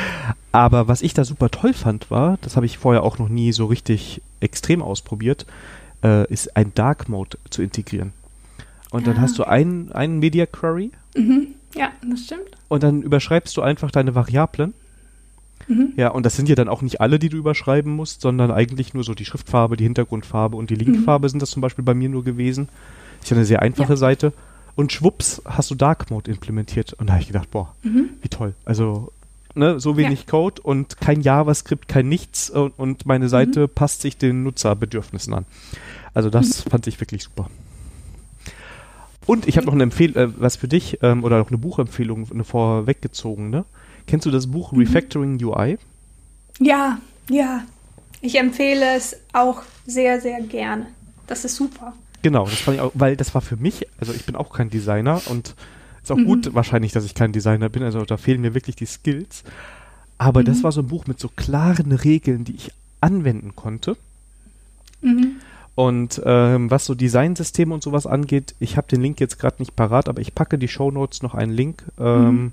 [SPEAKER 1] <laughs> Aber was ich da super toll fand, war, das habe ich vorher auch noch nie so richtig extrem ausprobiert, äh, ist ein Dark Mode zu integrieren. Und dann ah, hast du einen, einen Media Query.
[SPEAKER 2] Mhm. Ja, das stimmt.
[SPEAKER 1] Und dann überschreibst du einfach deine Variablen Mhm. Ja, und das sind ja dann auch nicht alle, die du überschreiben musst, sondern eigentlich nur so die Schriftfarbe, die Hintergrundfarbe und die Linkfarbe mhm. sind das zum Beispiel bei mir nur gewesen. Ist ja eine sehr einfache ja. Seite. Und schwupps hast du Dark Mode implementiert. Und da habe ich gedacht, boah, mhm. wie toll. Also, ne, so wenig ja. Code und kein JavaScript, kein nichts und, und meine Seite mhm. passt sich den Nutzerbedürfnissen an. Also das mhm. fand ich wirklich super. Und ich habe noch eine Empfehlung, äh, was für dich, ähm, oder noch eine Buchempfehlung, eine vorweggezogene. Ne? Kennst du das Buch mhm. Refactoring UI?
[SPEAKER 2] Ja, ja. Ich empfehle es auch sehr, sehr gerne. Das ist super.
[SPEAKER 1] Genau, das fand ich auch, weil das war für mich, also ich bin auch kein Designer und ist auch mhm. gut wahrscheinlich, dass ich kein Designer bin, also da fehlen mir wirklich die Skills. Aber mhm. das war so ein Buch mit so klaren Regeln, die ich anwenden konnte. Mhm. Und ähm, was so Designsysteme und sowas angeht, ich habe den Link jetzt gerade nicht parat, aber ich packe die Show Notes noch einen Link. Ähm, mhm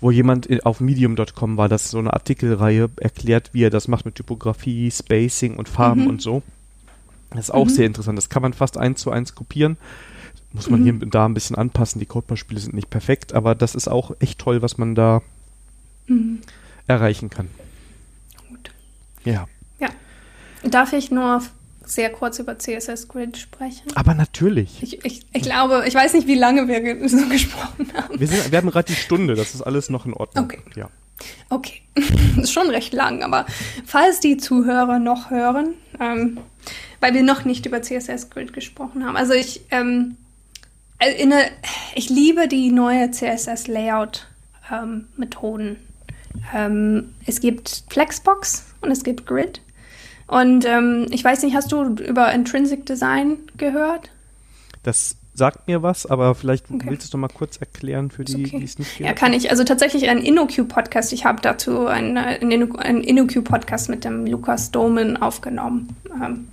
[SPEAKER 1] wo jemand auf medium.com war, das so eine Artikelreihe erklärt, wie er das macht mit Typografie, Spacing und Farben mhm. und so. Das ist auch mhm. sehr interessant. Das kann man fast eins zu eins kopieren. Muss man mhm. hier und da ein bisschen anpassen. Die Codebeispiele sind nicht perfekt, aber das ist auch echt toll, was man da mhm. erreichen kann.
[SPEAKER 2] Gut.
[SPEAKER 1] Ja.
[SPEAKER 2] Ja. Darf ich nur sehr kurz über CSS Grid sprechen.
[SPEAKER 1] Aber natürlich.
[SPEAKER 2] Ich, ich, ich glaube, ich weiß nicht, wie lange wir so gesprochen haben.
[SPEAKER 1] Wir, sind, wir haben gerade die Stunde, das ist alles noch in Ordnung.
[SPEAKER 2] Okay. Ja. Okay, <laughs> ist schon recht lang, aber falls die Zuhörer noch hören, ähm, weil wir noch nicht über CSS Grid gesprochen haben. Also ich, ähm, äh, eine, ich liebe die neue CSS Layout ähm, Methoden. Ähm, es gibt Flexbox und es gibt Grid. Und ähm, ich weiß nicht, hast du über Intrinsic Design gehört?
[SPEAKER 1] Das sagt mir was, aber vielleicht okay. willst du es doch mal kurz erklären für die,
[SPEAKER 2] okay. die es nicht kennen. Ja, kann ich. Also tatsächlich ein InnoQ-Podcast. Ich habe dazu einen, einen InnoQ-Podcast mit dem Lukas Domen aufgenommen. Ähm,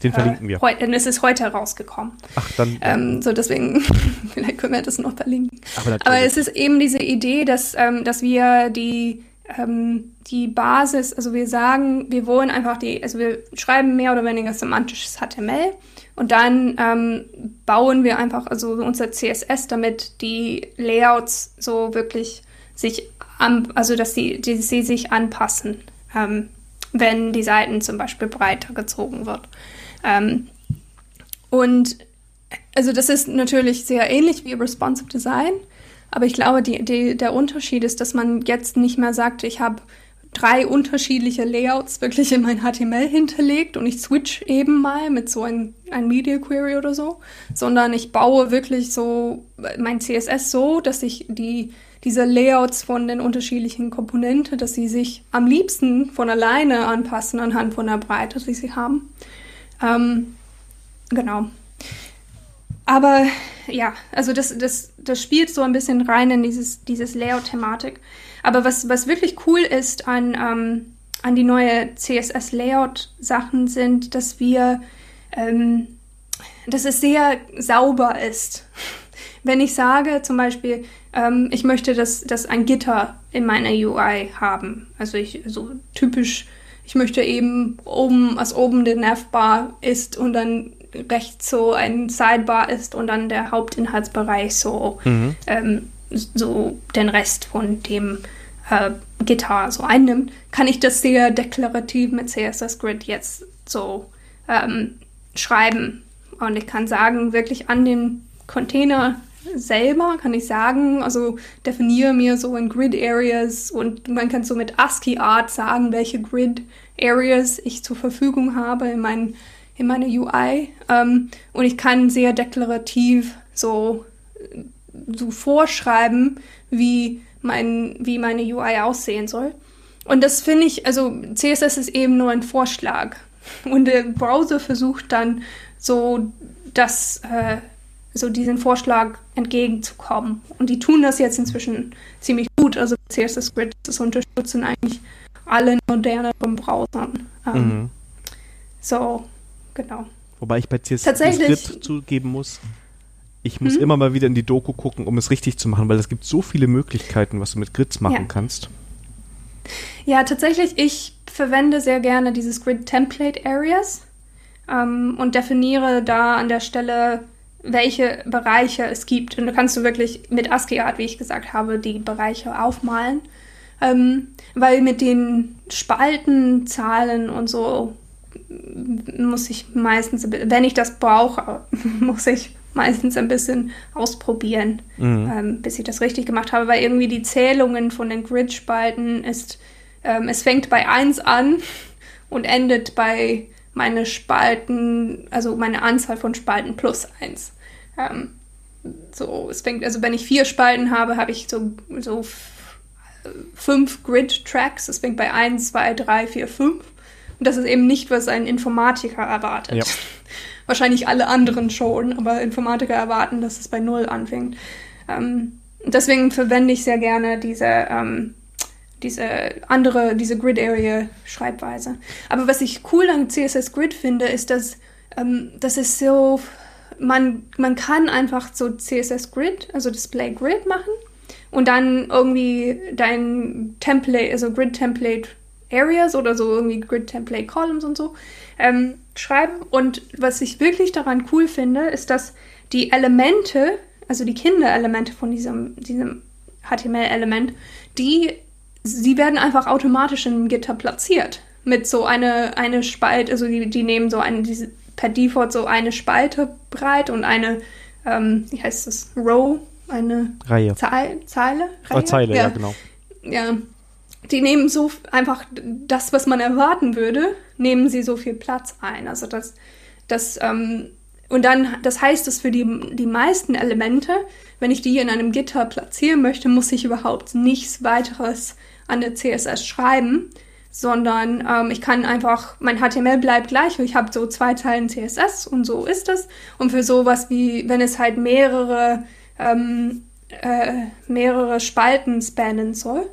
[SPEAKER 1] Den verlinken wir.
[SPEAKER 2] Heu, es ist heute rausgekommen.
[SPEAKER 1] Ach, dann.
[SPEAKER 2] Ähm, so, deswegen, <laughs> vielleicht können wir das noch verlinken. Aber, Aber es ist eben diese Idee, dass, ähm, dass wir die ähm, die Basis, also wir sagen, wir wollen einfach die, also wir schreiben mehr oder weniger semantisches HTML und dann ähm, bauen wir einfach also unser CSS, damit die Layouts so wirklich sich an, also dass sie, die, sie sich anpassen, ähm, wenn die Seiten zum Beispiel breiter gezogen wird. Ähm, und also das ist natürlich sehr ähnlich wie Responsive Design, Aber ich glaube, die, die, der Unterschied ist, dass man jetzt nicht mehr sagt, ich habe drei unterschiedliche Layouts wirklich in mein HTML hinterlegt und ich switch eben mal mit so ein, ein Media Query oder so, sondern ich baue wirklich so mein CSS so, dass ich die, diese Layouts von den unterschiedlichen Komponenten, dass sie sich am liebsten von alleine anpassen anhand von der Breite, die sie haben. Ähm, genau. Aber ja, also das, das, das spielt so ein bisschen rein in dieses, dieses Layout-Thematik. Aber was, was wirklich cool ist an, ähm, an die neue CSS-Layout-Sachen sind, dass wir, ähm, dass es sehr sauber ist. Wenn ich sage zum Beispiel, ähm, ich möchte, dass, dass ein Gitter in meiner UI haben, also ich, so typisch, ich möchte eben oben, als oben der Navbar ist und dann rechts so ein Sidebar ist und dann der Hauptinhaltsbereich so, mhm. ähm, so den Rest von dem äh, Gitarre so einnimmt, kann ich das sehr deklarativ mit CSS Grid jetzt so ähm, schreiben. Und ich kann sagen, wirklich an dem Container selber kann ich sagen, also definiere mir so in Grid Areas und man kann so mit ASCII Art sagen, welche Grid Areas ich zur Verfügung habe in, mein, in meiner UI. Ähm, und ich kann sehr deklarativ so, so vorschreiben, wie mein, wie meine UI aussehen soll. Und das finde ich, also CSS ist eben nur ein Vorschlag. Und der Browser versucht dann so das, äh, so diesen Vorschlag entgegenzukommen. Und die tun das jetzt inzwischen ziemlich gut. Also CSS Grid, das unterstützen eigentlich alle moderneren Browsern. Ähm, mhm. So, genau.
[SPEAKER 1] Wobei ich bei CSS zugeben muss, ich muss hm? immer mal wieder in die Doku gucken, um es richtig zu machen, weil es gibt so viele Möglichkeiten, was du mit Grids machen ja. kannst.
[SPEAKER 2] Ja, tatsächlich, ich verwende sehr gerne dieses Grid Template Areas ähm, und definiere da an der Stelle, welche Bereiche es gibt. Und da kannst du wirklich mit ASCII-Art, wie ich gesagt habe, die Bereiche aufmalen. Ähm, weil mit den Spalten, Zahlen und so muss ich meistens, wenn ich das brauche, <laughs> muss ich meistens ein bisschen ausprobieren, mhm. ähm, bis ich das richtig gemacht habe, weil irgendwie die Zählungen von den Grid-Spalten ist, ähm, es fängt bei 1 an und endet bei meine Spalten, also meine Anzahl von Spalten plus 1. Ähm, so, es fängt, also wenn ich vier Spalten habe, habe ich so, so fünf Grid-Tracks. Es fängt bei 1, 2, 3, 4, 5. Und das ist eben nicht, was ein Informatiker erwartet. Ja. Wahrscheinlich alle anderen schon, aber Informatiker erwarten, dass es bei Null anfängt. Ähm, deswegen verwende ich sehr gerne diese, ähm, diese andere, diese Grid Area Schreibweise. Aber was ich cool an CSS Grid finde, ist, dass ähm, das ist so, man, man kann einfach so CSS Grid, also Display Grid machen und dann irgendwie dein Template, also Grid Template Areas oder so irgendwie Grid Template Columns und so ähm, schreiben. Und was ich wirklich daran cool finde, ist, dass die Elemente, also die Kinderelemente von diesem, diesem HTML-Element, die, sie werden einfach automatisch in Gitter platziert. Mit so eine, eine Spalte, also die, die nehmen so eine, diese, per Default so eine Spalte breit und eine, ähm, wie heißt das, Row, eine
[SPEAKER 1] Reihe.
[SPEAKER 2] Zeile? Zeile,
[SPEAKER 1] Reihe? Oh, Zeile, ja, ja genau.
[SPEAKER 2] Ja, die nehmen so einfach das, was man erwarten würde, nehmen sie so viel Platz ein. Also das, das, ähm, und dann, das heißt, dass für die, die meisten Elemente, wenn ich die in einem Gitter platzieren möchte, muss ich überhaupt nichts weiteres an der CSS schreiben, sondern ähm, ich kann einfach, mein HTML bleibt gleich, ich habe so zwei Zeilen CSS und so ist es. Und für sowas wie, wenn es halt mehrere, ähm, äh, mehrere Spalten spannen soll,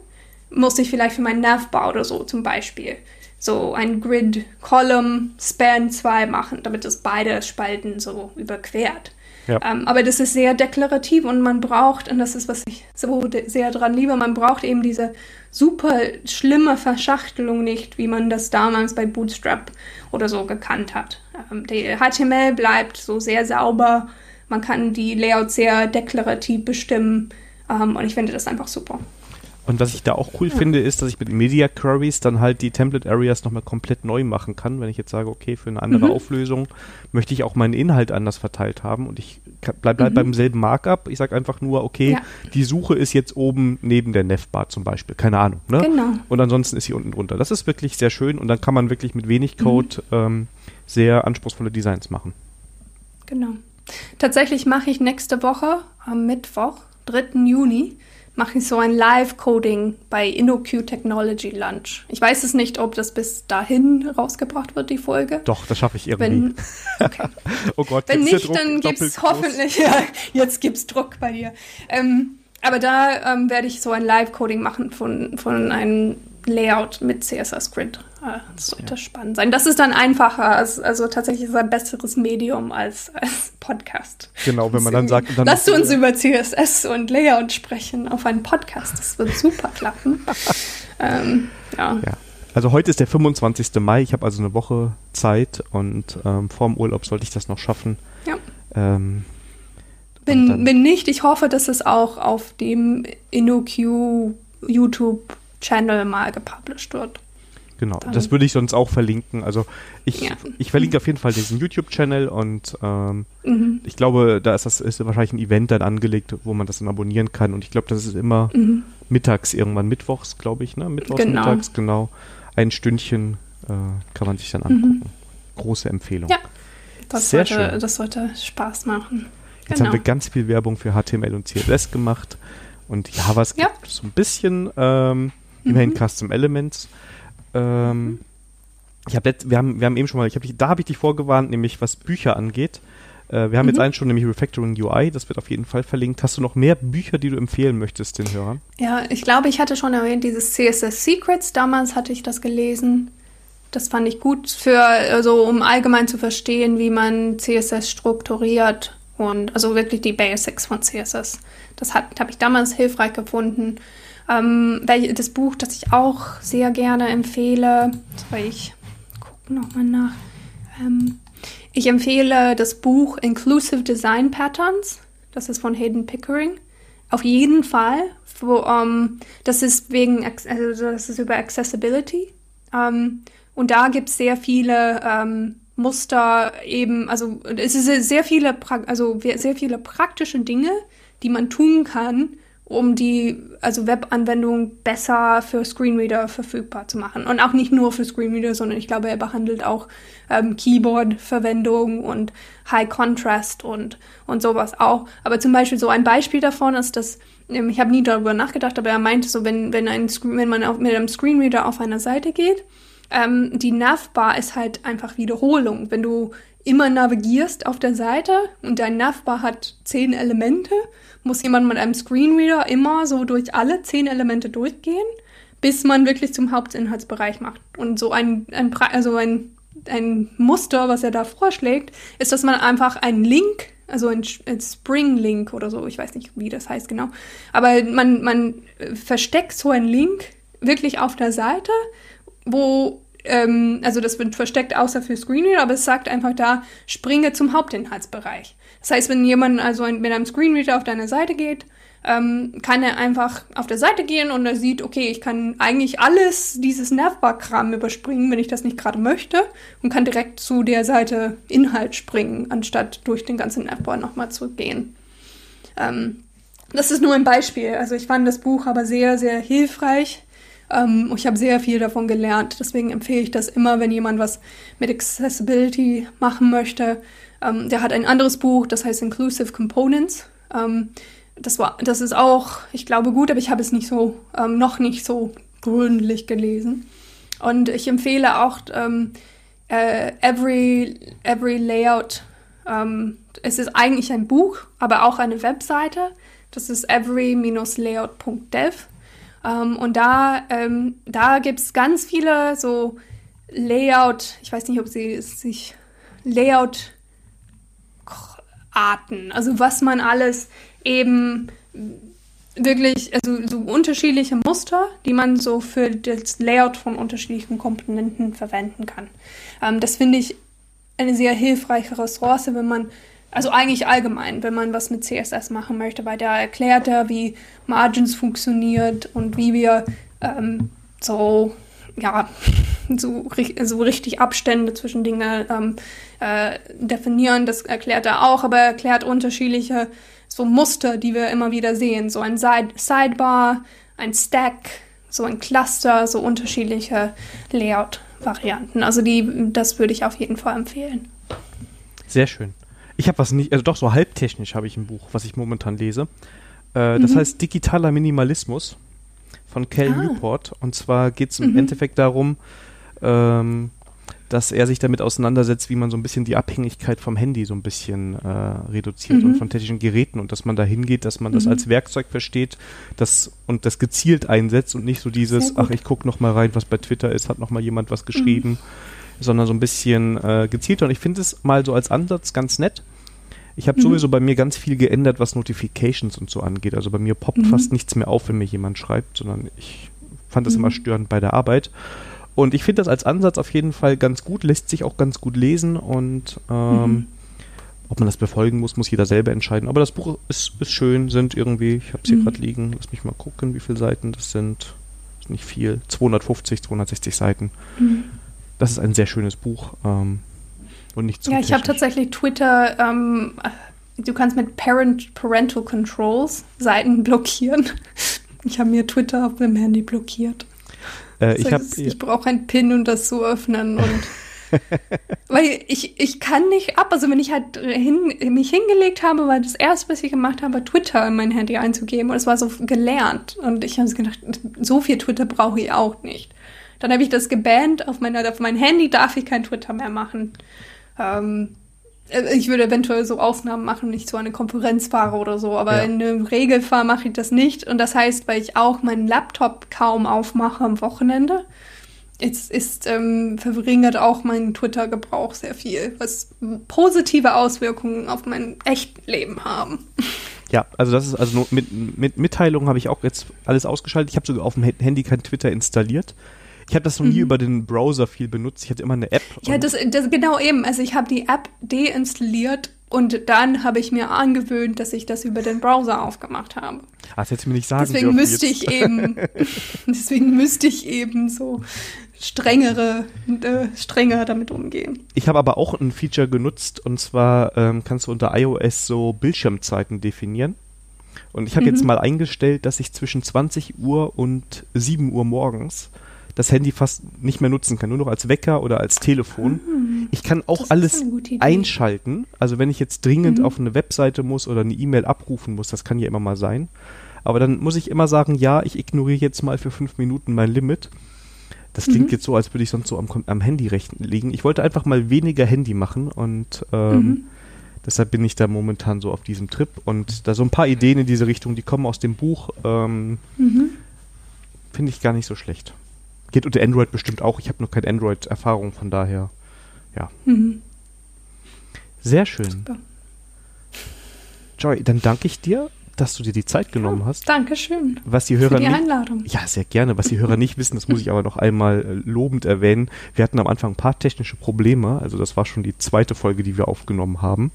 [SPEAKER 2] muss ich vielleicht für meinen Navbar oder so zum Beispiel so ein Grid Column Span 2 machen, damit es beide Spalten so überquert. Ja. Ähm, aber das ist sehr deklarativ und man braucht, und das ist, was ich so sehr dran liebe, man braucht eben diese super schlimme Verschachtelung nicht, wie man das damals bei Bootstrap oder so gekannt hat. Ähm, die HTML bleibt so sehr sauber, man kann die Layouts sehr deklarativ bestimmen ähm, und ich finde das einfach super.
[SPEAKER 1] Und was ich da auch cool ja. finde, ist, dass ich mit Media Queries dann halt die Template Areas nochmal komplett neu machen kann. Wenn ich jetzt sage, okay, für eine andere mhm. Auflösung möchte ich auch meinen Inhalt anders verteilt haben und ich bleibe bleib mhm. beim selben Markup. Ich sage einfach nur, okay, ja. die Suche ist jetzt oben neben der Navbar zum Beispiel. Keine Ahnung. Ne? Genau. Und ansonsten ist sie unten drunter. Das ist wirklich sehr schön und dann kann man wirklich mit wenig Code mhm. ähm, sehr anspruchsvolle Designs machen.
[SPEAKER 2] Genau. Tatsächlich mache ich nächste Woche am Mittwoch, 3. Juni, mache ich so ein Live-Coding bei InnoQ Technology Lunch. Ich weiß es nicht, ob das bis dahin rausgebracht wird, die Folge.
[SPEAKER 1] Doch, das schaffe ich irgendwie.
[SPEAKER 2] Wenn, <laughs> okay. oh Gott, Wenn nicht, dann gibt es hoffentlich, <laughs> ja, jetzt gibt es Druck bei dir. Ähm, aber da ähm, werde ich so ein Live-Coding machen von, von einem Layout mit CSS Grid. Ah, das sollte ja. spannend sein. Das ist dann einfacher, also, also tatsächlich ist es ein besseres Medium als, als Podcast.
[SPEAKER 1] Genau, wenn man dann sagt, dann
[SPEAKER 2] lass uns über CSS und Layout sprechen auf einen Podcast. Das wird super <laughs> klappen. ähm, ja. ja.
[SPEAKER 1] Also heute ist der 25. Mai. Ich habe also eine Woche Zeit und ähm, vorm Urlaub sollte ich das noch schaffen.
[SPEAKER 2] Ja. Ähm, bin, bin nicht. Ich hoffe, dass es auch auf dem InnoQ YouTube Channel mal gepublished wird.
[SPEAKER 1] Genau, Dann. das würde ich sonst auch verlinken. Also ich, ja. ich verlinke auf jeden Fall diesen YouTube-Channel und ähm, mhm. ich glaube, da ist das ist wahrscheinlich ein Event dann angelegt, wo man das dann abonnieren kann. Und ich glaube, das ist immer mhm. mittags, irgendwann mittwochs, glaube ich, ne? Mittwochs, genau. mittags, genau. Ein Stündchen äh, kann man sich dann angucken. Mhm. Große Empfehlung. Ja,
[SPEAKER 2] das, Sehr sollte, schön. das sollte Spaß machen.
[SPEAKER 1] Jetzt genau. haben wir ganz viel Werbung für HTML und CSS gemacht und JavaScript ja. so ein bisschen. Ähm, immerhin mhm. Custom Elements. Ähm, ich hab wir, haben, wir haben eben schon mal, ich hab dich, da habe ich dich vorgewarnt, nämlich was Bücher angeht. Äh, wir haben mhm. jetzt einen schon, nämlich Refactoring UI, das wird auf jeden Fall verlinkt. Hast du noch mehr Bücher, die du empfehlen möchtest den Hörern?
[SPEAKER 2] Ja, ich glaube, ich hatte schon erwähnt, dieses CSS Secrets, damals hatte ich das gelesen. Das fand ich gut für, also um allgemein zu verstehen, wie man CSS strukturiert und also wirklich die Basics von CSS. Das habe ich damals hilfreich gefunden. Ähm, das Buch, das ich auch sehr gerne empfehle, soll ich gucke nochmal nach. Ähm, ich empfehle das Buch Inclusive Design Patterns. Das ist von Hayden Pickering. Auf jeden Fall. Wo, um, ähm, das ist wegen, also das ist über Accessibility. Um, ähm, und da gibt es sehr viele um, ähm, Muster eben, also es ist sehr viele, also sehr viele praktische Dinge, die man tun kann, um die also Webanwendung besser für Screenreader verfügbar zu machen. Und auch nicht nur für Screenreader, sondern ich glaube, er behandelt auch ähm, Keyboard-Verwendung und High Contrast und, und sowas auch. Aber zum Beispiel so ein Beispiel davon ist, dass ähm, ich habe nie darüber nachgedacht, aber er meinte so, wenn, wenn, ein, wenn man auf, mit einem Screenreader auf einer Seite geht, ähm, die Navbar ist halt einfach Wiederholung. Wenn du immer navigierst auf der Seite und dein Navbar hat zehn Elemente, muss jemand mit einem Screenreader immer so durch alle zehn Elemente durchgehen, bis man wirklich zum Hauptinhaltsbereich macht. Und so ein, ein, also ein, ein Muster, was er da vorschlägt, ist, dass man einfach einen Link, also ein, ein Spring-Link oder so, ich weiß nicht, wie das heißt genau, aber man, man versteckt so einen Link wirklich auf der Seite, wo ähm, also das wird versteckt außer für Screenreader, aber es sagt einfach da, springe zum Hauptinhaltsbereich. Das heißt, wenn jemand also mit einem Screenreader auf deine Seite geht, ähm, kann er einfach auf der Seite gehen und er sieht, okay, ich kann eigentlich alles dieses Navbar-Kram überspringen, wenn ich das nicht gerade möchte und kann direkt zu der Seite Inhalt springen, anstatt durch den ganzen Navbar nochmal zu gehen. Ähm, das ist nur ein Beispiel. Also ich fand das Buch aber sehr, sehr hilfreich ähm, ich habe sehr viel davon gelernt. Deswegen empfehle ich das immer, wenn jemand was mit Accessibility machen möchte. Ähm, der hat ein anderes Buch, das heißt Inclusive Components. Ähm, das, war, das ist auch, ich glaube, gut, aber ich habe es nicht so, ähm, noch nicht so gründlich gelesen. Und ich empfehle auch ähm, äh, Every, Every Layout. Ähm, es ist eigentlich ein Buch, aber auch eine Webseite. Das ist every-layout.dev. Ähm, und da, ähm, da gibt es ganz viele so Layout, ich weiß nicht, ob sie sich Layout-Arten, also was man alles eben wirklich, also so unterschiedliche Muster, die man so für das Layout von unterschiedlichen Komponenten verwenden kann. Ähm, das finde ich eine sehr hilfreiche Ressource, wenn man also eigentlich allgemein, wenn man was mit CSS machen möchte, weil da erklärt er, wie Margins funktioniert und wie wir ähm, so, ja, <laughs> so, so richtig Abstände zwischen Dingen ähm, äh, definieren. Das erklärt er auch, aber er erklärt unterschiedliche so Muster, die wir immer wieder sehen. So ein Side Sidebar, ein Stack, so ein Cluster, so unterschiedliche Layout-Varianten. Also die, das würde ich auf jeden Fall empfehlen.
[SPEAKER 1] Sehr schön. Ich habe was nicht, also doch so halbtechnisch habe ich ein Buch, was ich momentan lese. Äh, das mhm. heißt Digitaler Minimalismus von Cal ah. Newport. Und zwar geht es im mhm. Endeffekt darum, ähm, dass er sich damit auseinandersetzt, wie man so ein bisschen die Abhängigkeit vom Handy so ein bisschen äh, reduziert mhm. und von technischen Geräten und dass man da hingeht, dass man das mhm. als Werkzeug versteht das, und das gezielt einsetzt und nicht so dieses, ach, ich gucke noch mal rein, was bei Twitter ist, hat noch mal jemand was geschrieben, mhm. sondern so ein bisschen äh, gezielter. Und ich finde es mal so als Ansatz ganz nett. Ich habe mhm. sowieso bei mir ganz viel geändert, was Notifications und so angeht. Also bei mir poppt mhm. fast nichts mehr auf, wenn mir jemand schreibt, sondern ich fand das immer mhm. störend bei der Arbeit. Und ich finde das als Ansatz auf jeden Fall ganz gut, lässt sich auch ganz gut lesen und ähm, mhm. ob man das befolgen muss, muss jeder selber entscheiden. Aber das Buch ist, ist schön, sind irgendwie, ich habe es hier mhm. gerade liegen, lass mich mal gucken, wie viele Seiten das sind. Das ist nicht viel, 250, 260 Seiten. Mhm. Das ist ein sehr schönes Buch ähm, und nicht zu
[SPEAKER 2] Ja, ich habe tatsächlich Twitter, ähm, du kannst mit Parent, Parental Controls Seiten <laughs> blockieren. Ich habe mir Twitter auf dem Handy blockiert. Äh, ich hab, ich brauche ein PIN, um das zu öffnen und <laughs> weil ich, ich kann nicht ab, also wenn ich halt hin, mich hingelegt habe, war das erste, was ich gemacht habe, Twitter in mein Handy einzugeben und es war so gelernt und ich habe gedacht, so viel Twitter brauche ich auch nicht. Dann habe ich das gebannt, auf, meiner, auf mein Handy darf ich kein Twitter mehr machen. Ähm, äh, ich würde eventuell so Aufnahmen machen, nicht so eine Konferenz fahre oder so, aber ja. in einem Regelfall mache ich das nicht. Und das heißt, weil ich auch meinen Laptop kaum aufmache am Wochenende, ist, ist ähm, verringert auch mein Twitter-Gebrauch sehr viel, was positive Auswirkungen auf mein echtes Leben haben.
[SPEAKER 1] Ja, also das ist also mit, mit Mitteilungen habe ich auch jetzt alles ausgeschaltet. Ich habe sogar auf dem Handy kein Twitter installiert. Ich habe das noch nie mhm. über den Browser viel benutzt. Ich hatte immer eine App.
[SPEAKER 2] Ja, das, das genau eben. Also ich habe die App deinstalliert und dann habe ich mir angewöhnt, dass ich das über den Browser aufgemacht habe.
[SPEAKER 1] Ah, das hätte mir nicht sagen
[SPEAKER 2] Deswegen müsste jetzt. ich eben, <laughs> deswegen müsste ich eben so strengere, äh, strenger damit umgehen.
[SPEAKER 1] Ich habe aber auch ein Feature genutzt und zwar ähm, kannst du unter iOS so Bildschirmzeiten definieren. Und ich habe mhm. jetzt mal eingestellt, dass ich zwischen 20 Uhr und 7 Uhr morgens das Handy fast nicht mehr nutzen kann, nur noch als Wecker oder als Telefon. Mhm. Ich kann auch alles einschalten. Also wenn ich jetzt dringend mhm. auf eine Webseite muss oder eine E-Mail abrufen muss, das kann ja immer mal sein. Aber dann muss ich immer sagen, ja, ich ignoriere jetzt mal für fünf Minuten mein Limit. Das klingt mhm. jetzt so, als würde ich sonst so am, am Handy liegen. Ich wollte einfach mal weniger Handy machen und ähm, mhm. deshalb bin ich da momentan so auf diesem Trip. Und da so ein paar Ideen in diese Richtung, die kommen aus dem Buch, ähm, mhm. finde ich gar nicht so schlecht. Geht unter Android bestimmt auch. Ich habe noch keine Android-Erfahrung, von daher, ja. Mhm. Sehr schön. Super. Joy, dann danke ich dir, dass du dir die Zeit genommen ja, hast.
[SPEAKER 2] Dankeschön.
[SPEAKER 1] Was die Hörer
[SPEAKER 2] für die Einladung.
[SPEAKER 1] ja, sehr gerne. Was die Hörer nicht wissen, das muss ich aber noch einmal äh, lobend erwähnen. Wir hatten am Anfang ein paar technische Probleme. Also das war schon die zweite Folge, die wir aufgenommen haben.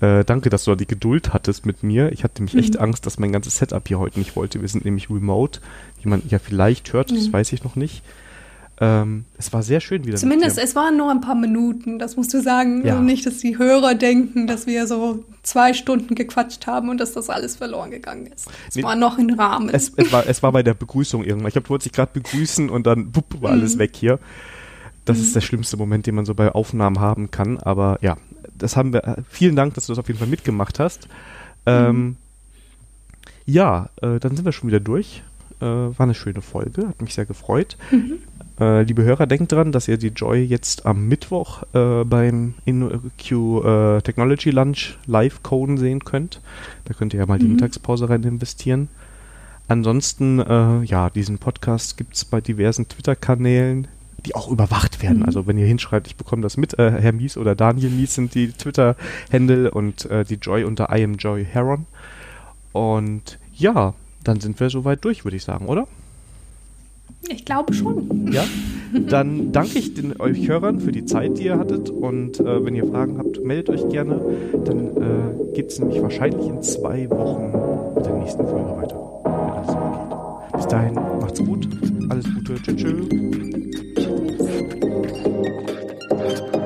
[SPEAKER 1] Äh, danke, dass du da die Geduld hattest mit mir. Ich hatte mich mhm. echt Angst, dass mein ganzes Setup hier heute nicht wollte. Wir sind nämlich remote, wie man ja vielleicht hört, mhm. das weiß ich noch nicht. Ähm, es war sehr schön wieder.
[SPEAKER 2] Zumindest, es waren nur ein paar Minuten, das musst du sagen. Ja. Also nicht, dass die Hörer denken, dass wir so zwei Stunden gequatscht haben und dass das alles verloren gegangen ist. Es nee, war noch im Rahmen.
[SPEAKER 1] Es, es, war, es war bei der Begrüßung irgendwann. Ich wolltest dich gerade begrüßen und dann wupp, war alles mhm. weg hier. Das mhm. ist der schlimmste Moment, den man so bei Aufnahmen haben kann. Aber ja, das haben wir. Vielen Dank, dass du das auf jeden Fall mitgemacht hast. Ähm, mhm. Ja, äh, dann sind wir schon wieder durch. Äh, war eine schöne Folge, hat mich sehr gefreut. Mhm. Äh, liebe Hörer, denkt dran, dass ihr die Joy jetzt am Mittwoch äh, beim InQ äh, Technology Lunch live coden sehen könnt. Da könnt ihr ja mal mhm. die Mittagspause rein investieren. Ansonsten, äh, ja, diesen Podcast gibt es bei diversen Twitter-Kanälen die auch überwacht werden. Mhm. Also wenn ihr hinschreibt, ich bekomme das mit, äh, Herr Mies oder Daniel Mies sind die Twitter-Händel und äh, die Joy unter I am Joy Heron. Und ja, dann sind wir soweit durch, würde ich sagen, oder?
[SPEAKER 2] Ich glaube schon.
[SPEAKER 1] Ja. Dann danke ich den, euch Hörern für die Zeit, die ihr hattet. Und äh, wenn ihr Fragen habt, meldet euch gerne. Dann äh, geht es nämlich wahrscheinlich in zwei Wochen mit der nächsten Folge weiter. Wenn alles so geht. Bis dahin, macht's gut. Alles Gute. Tschüss. tschüss. Thank you.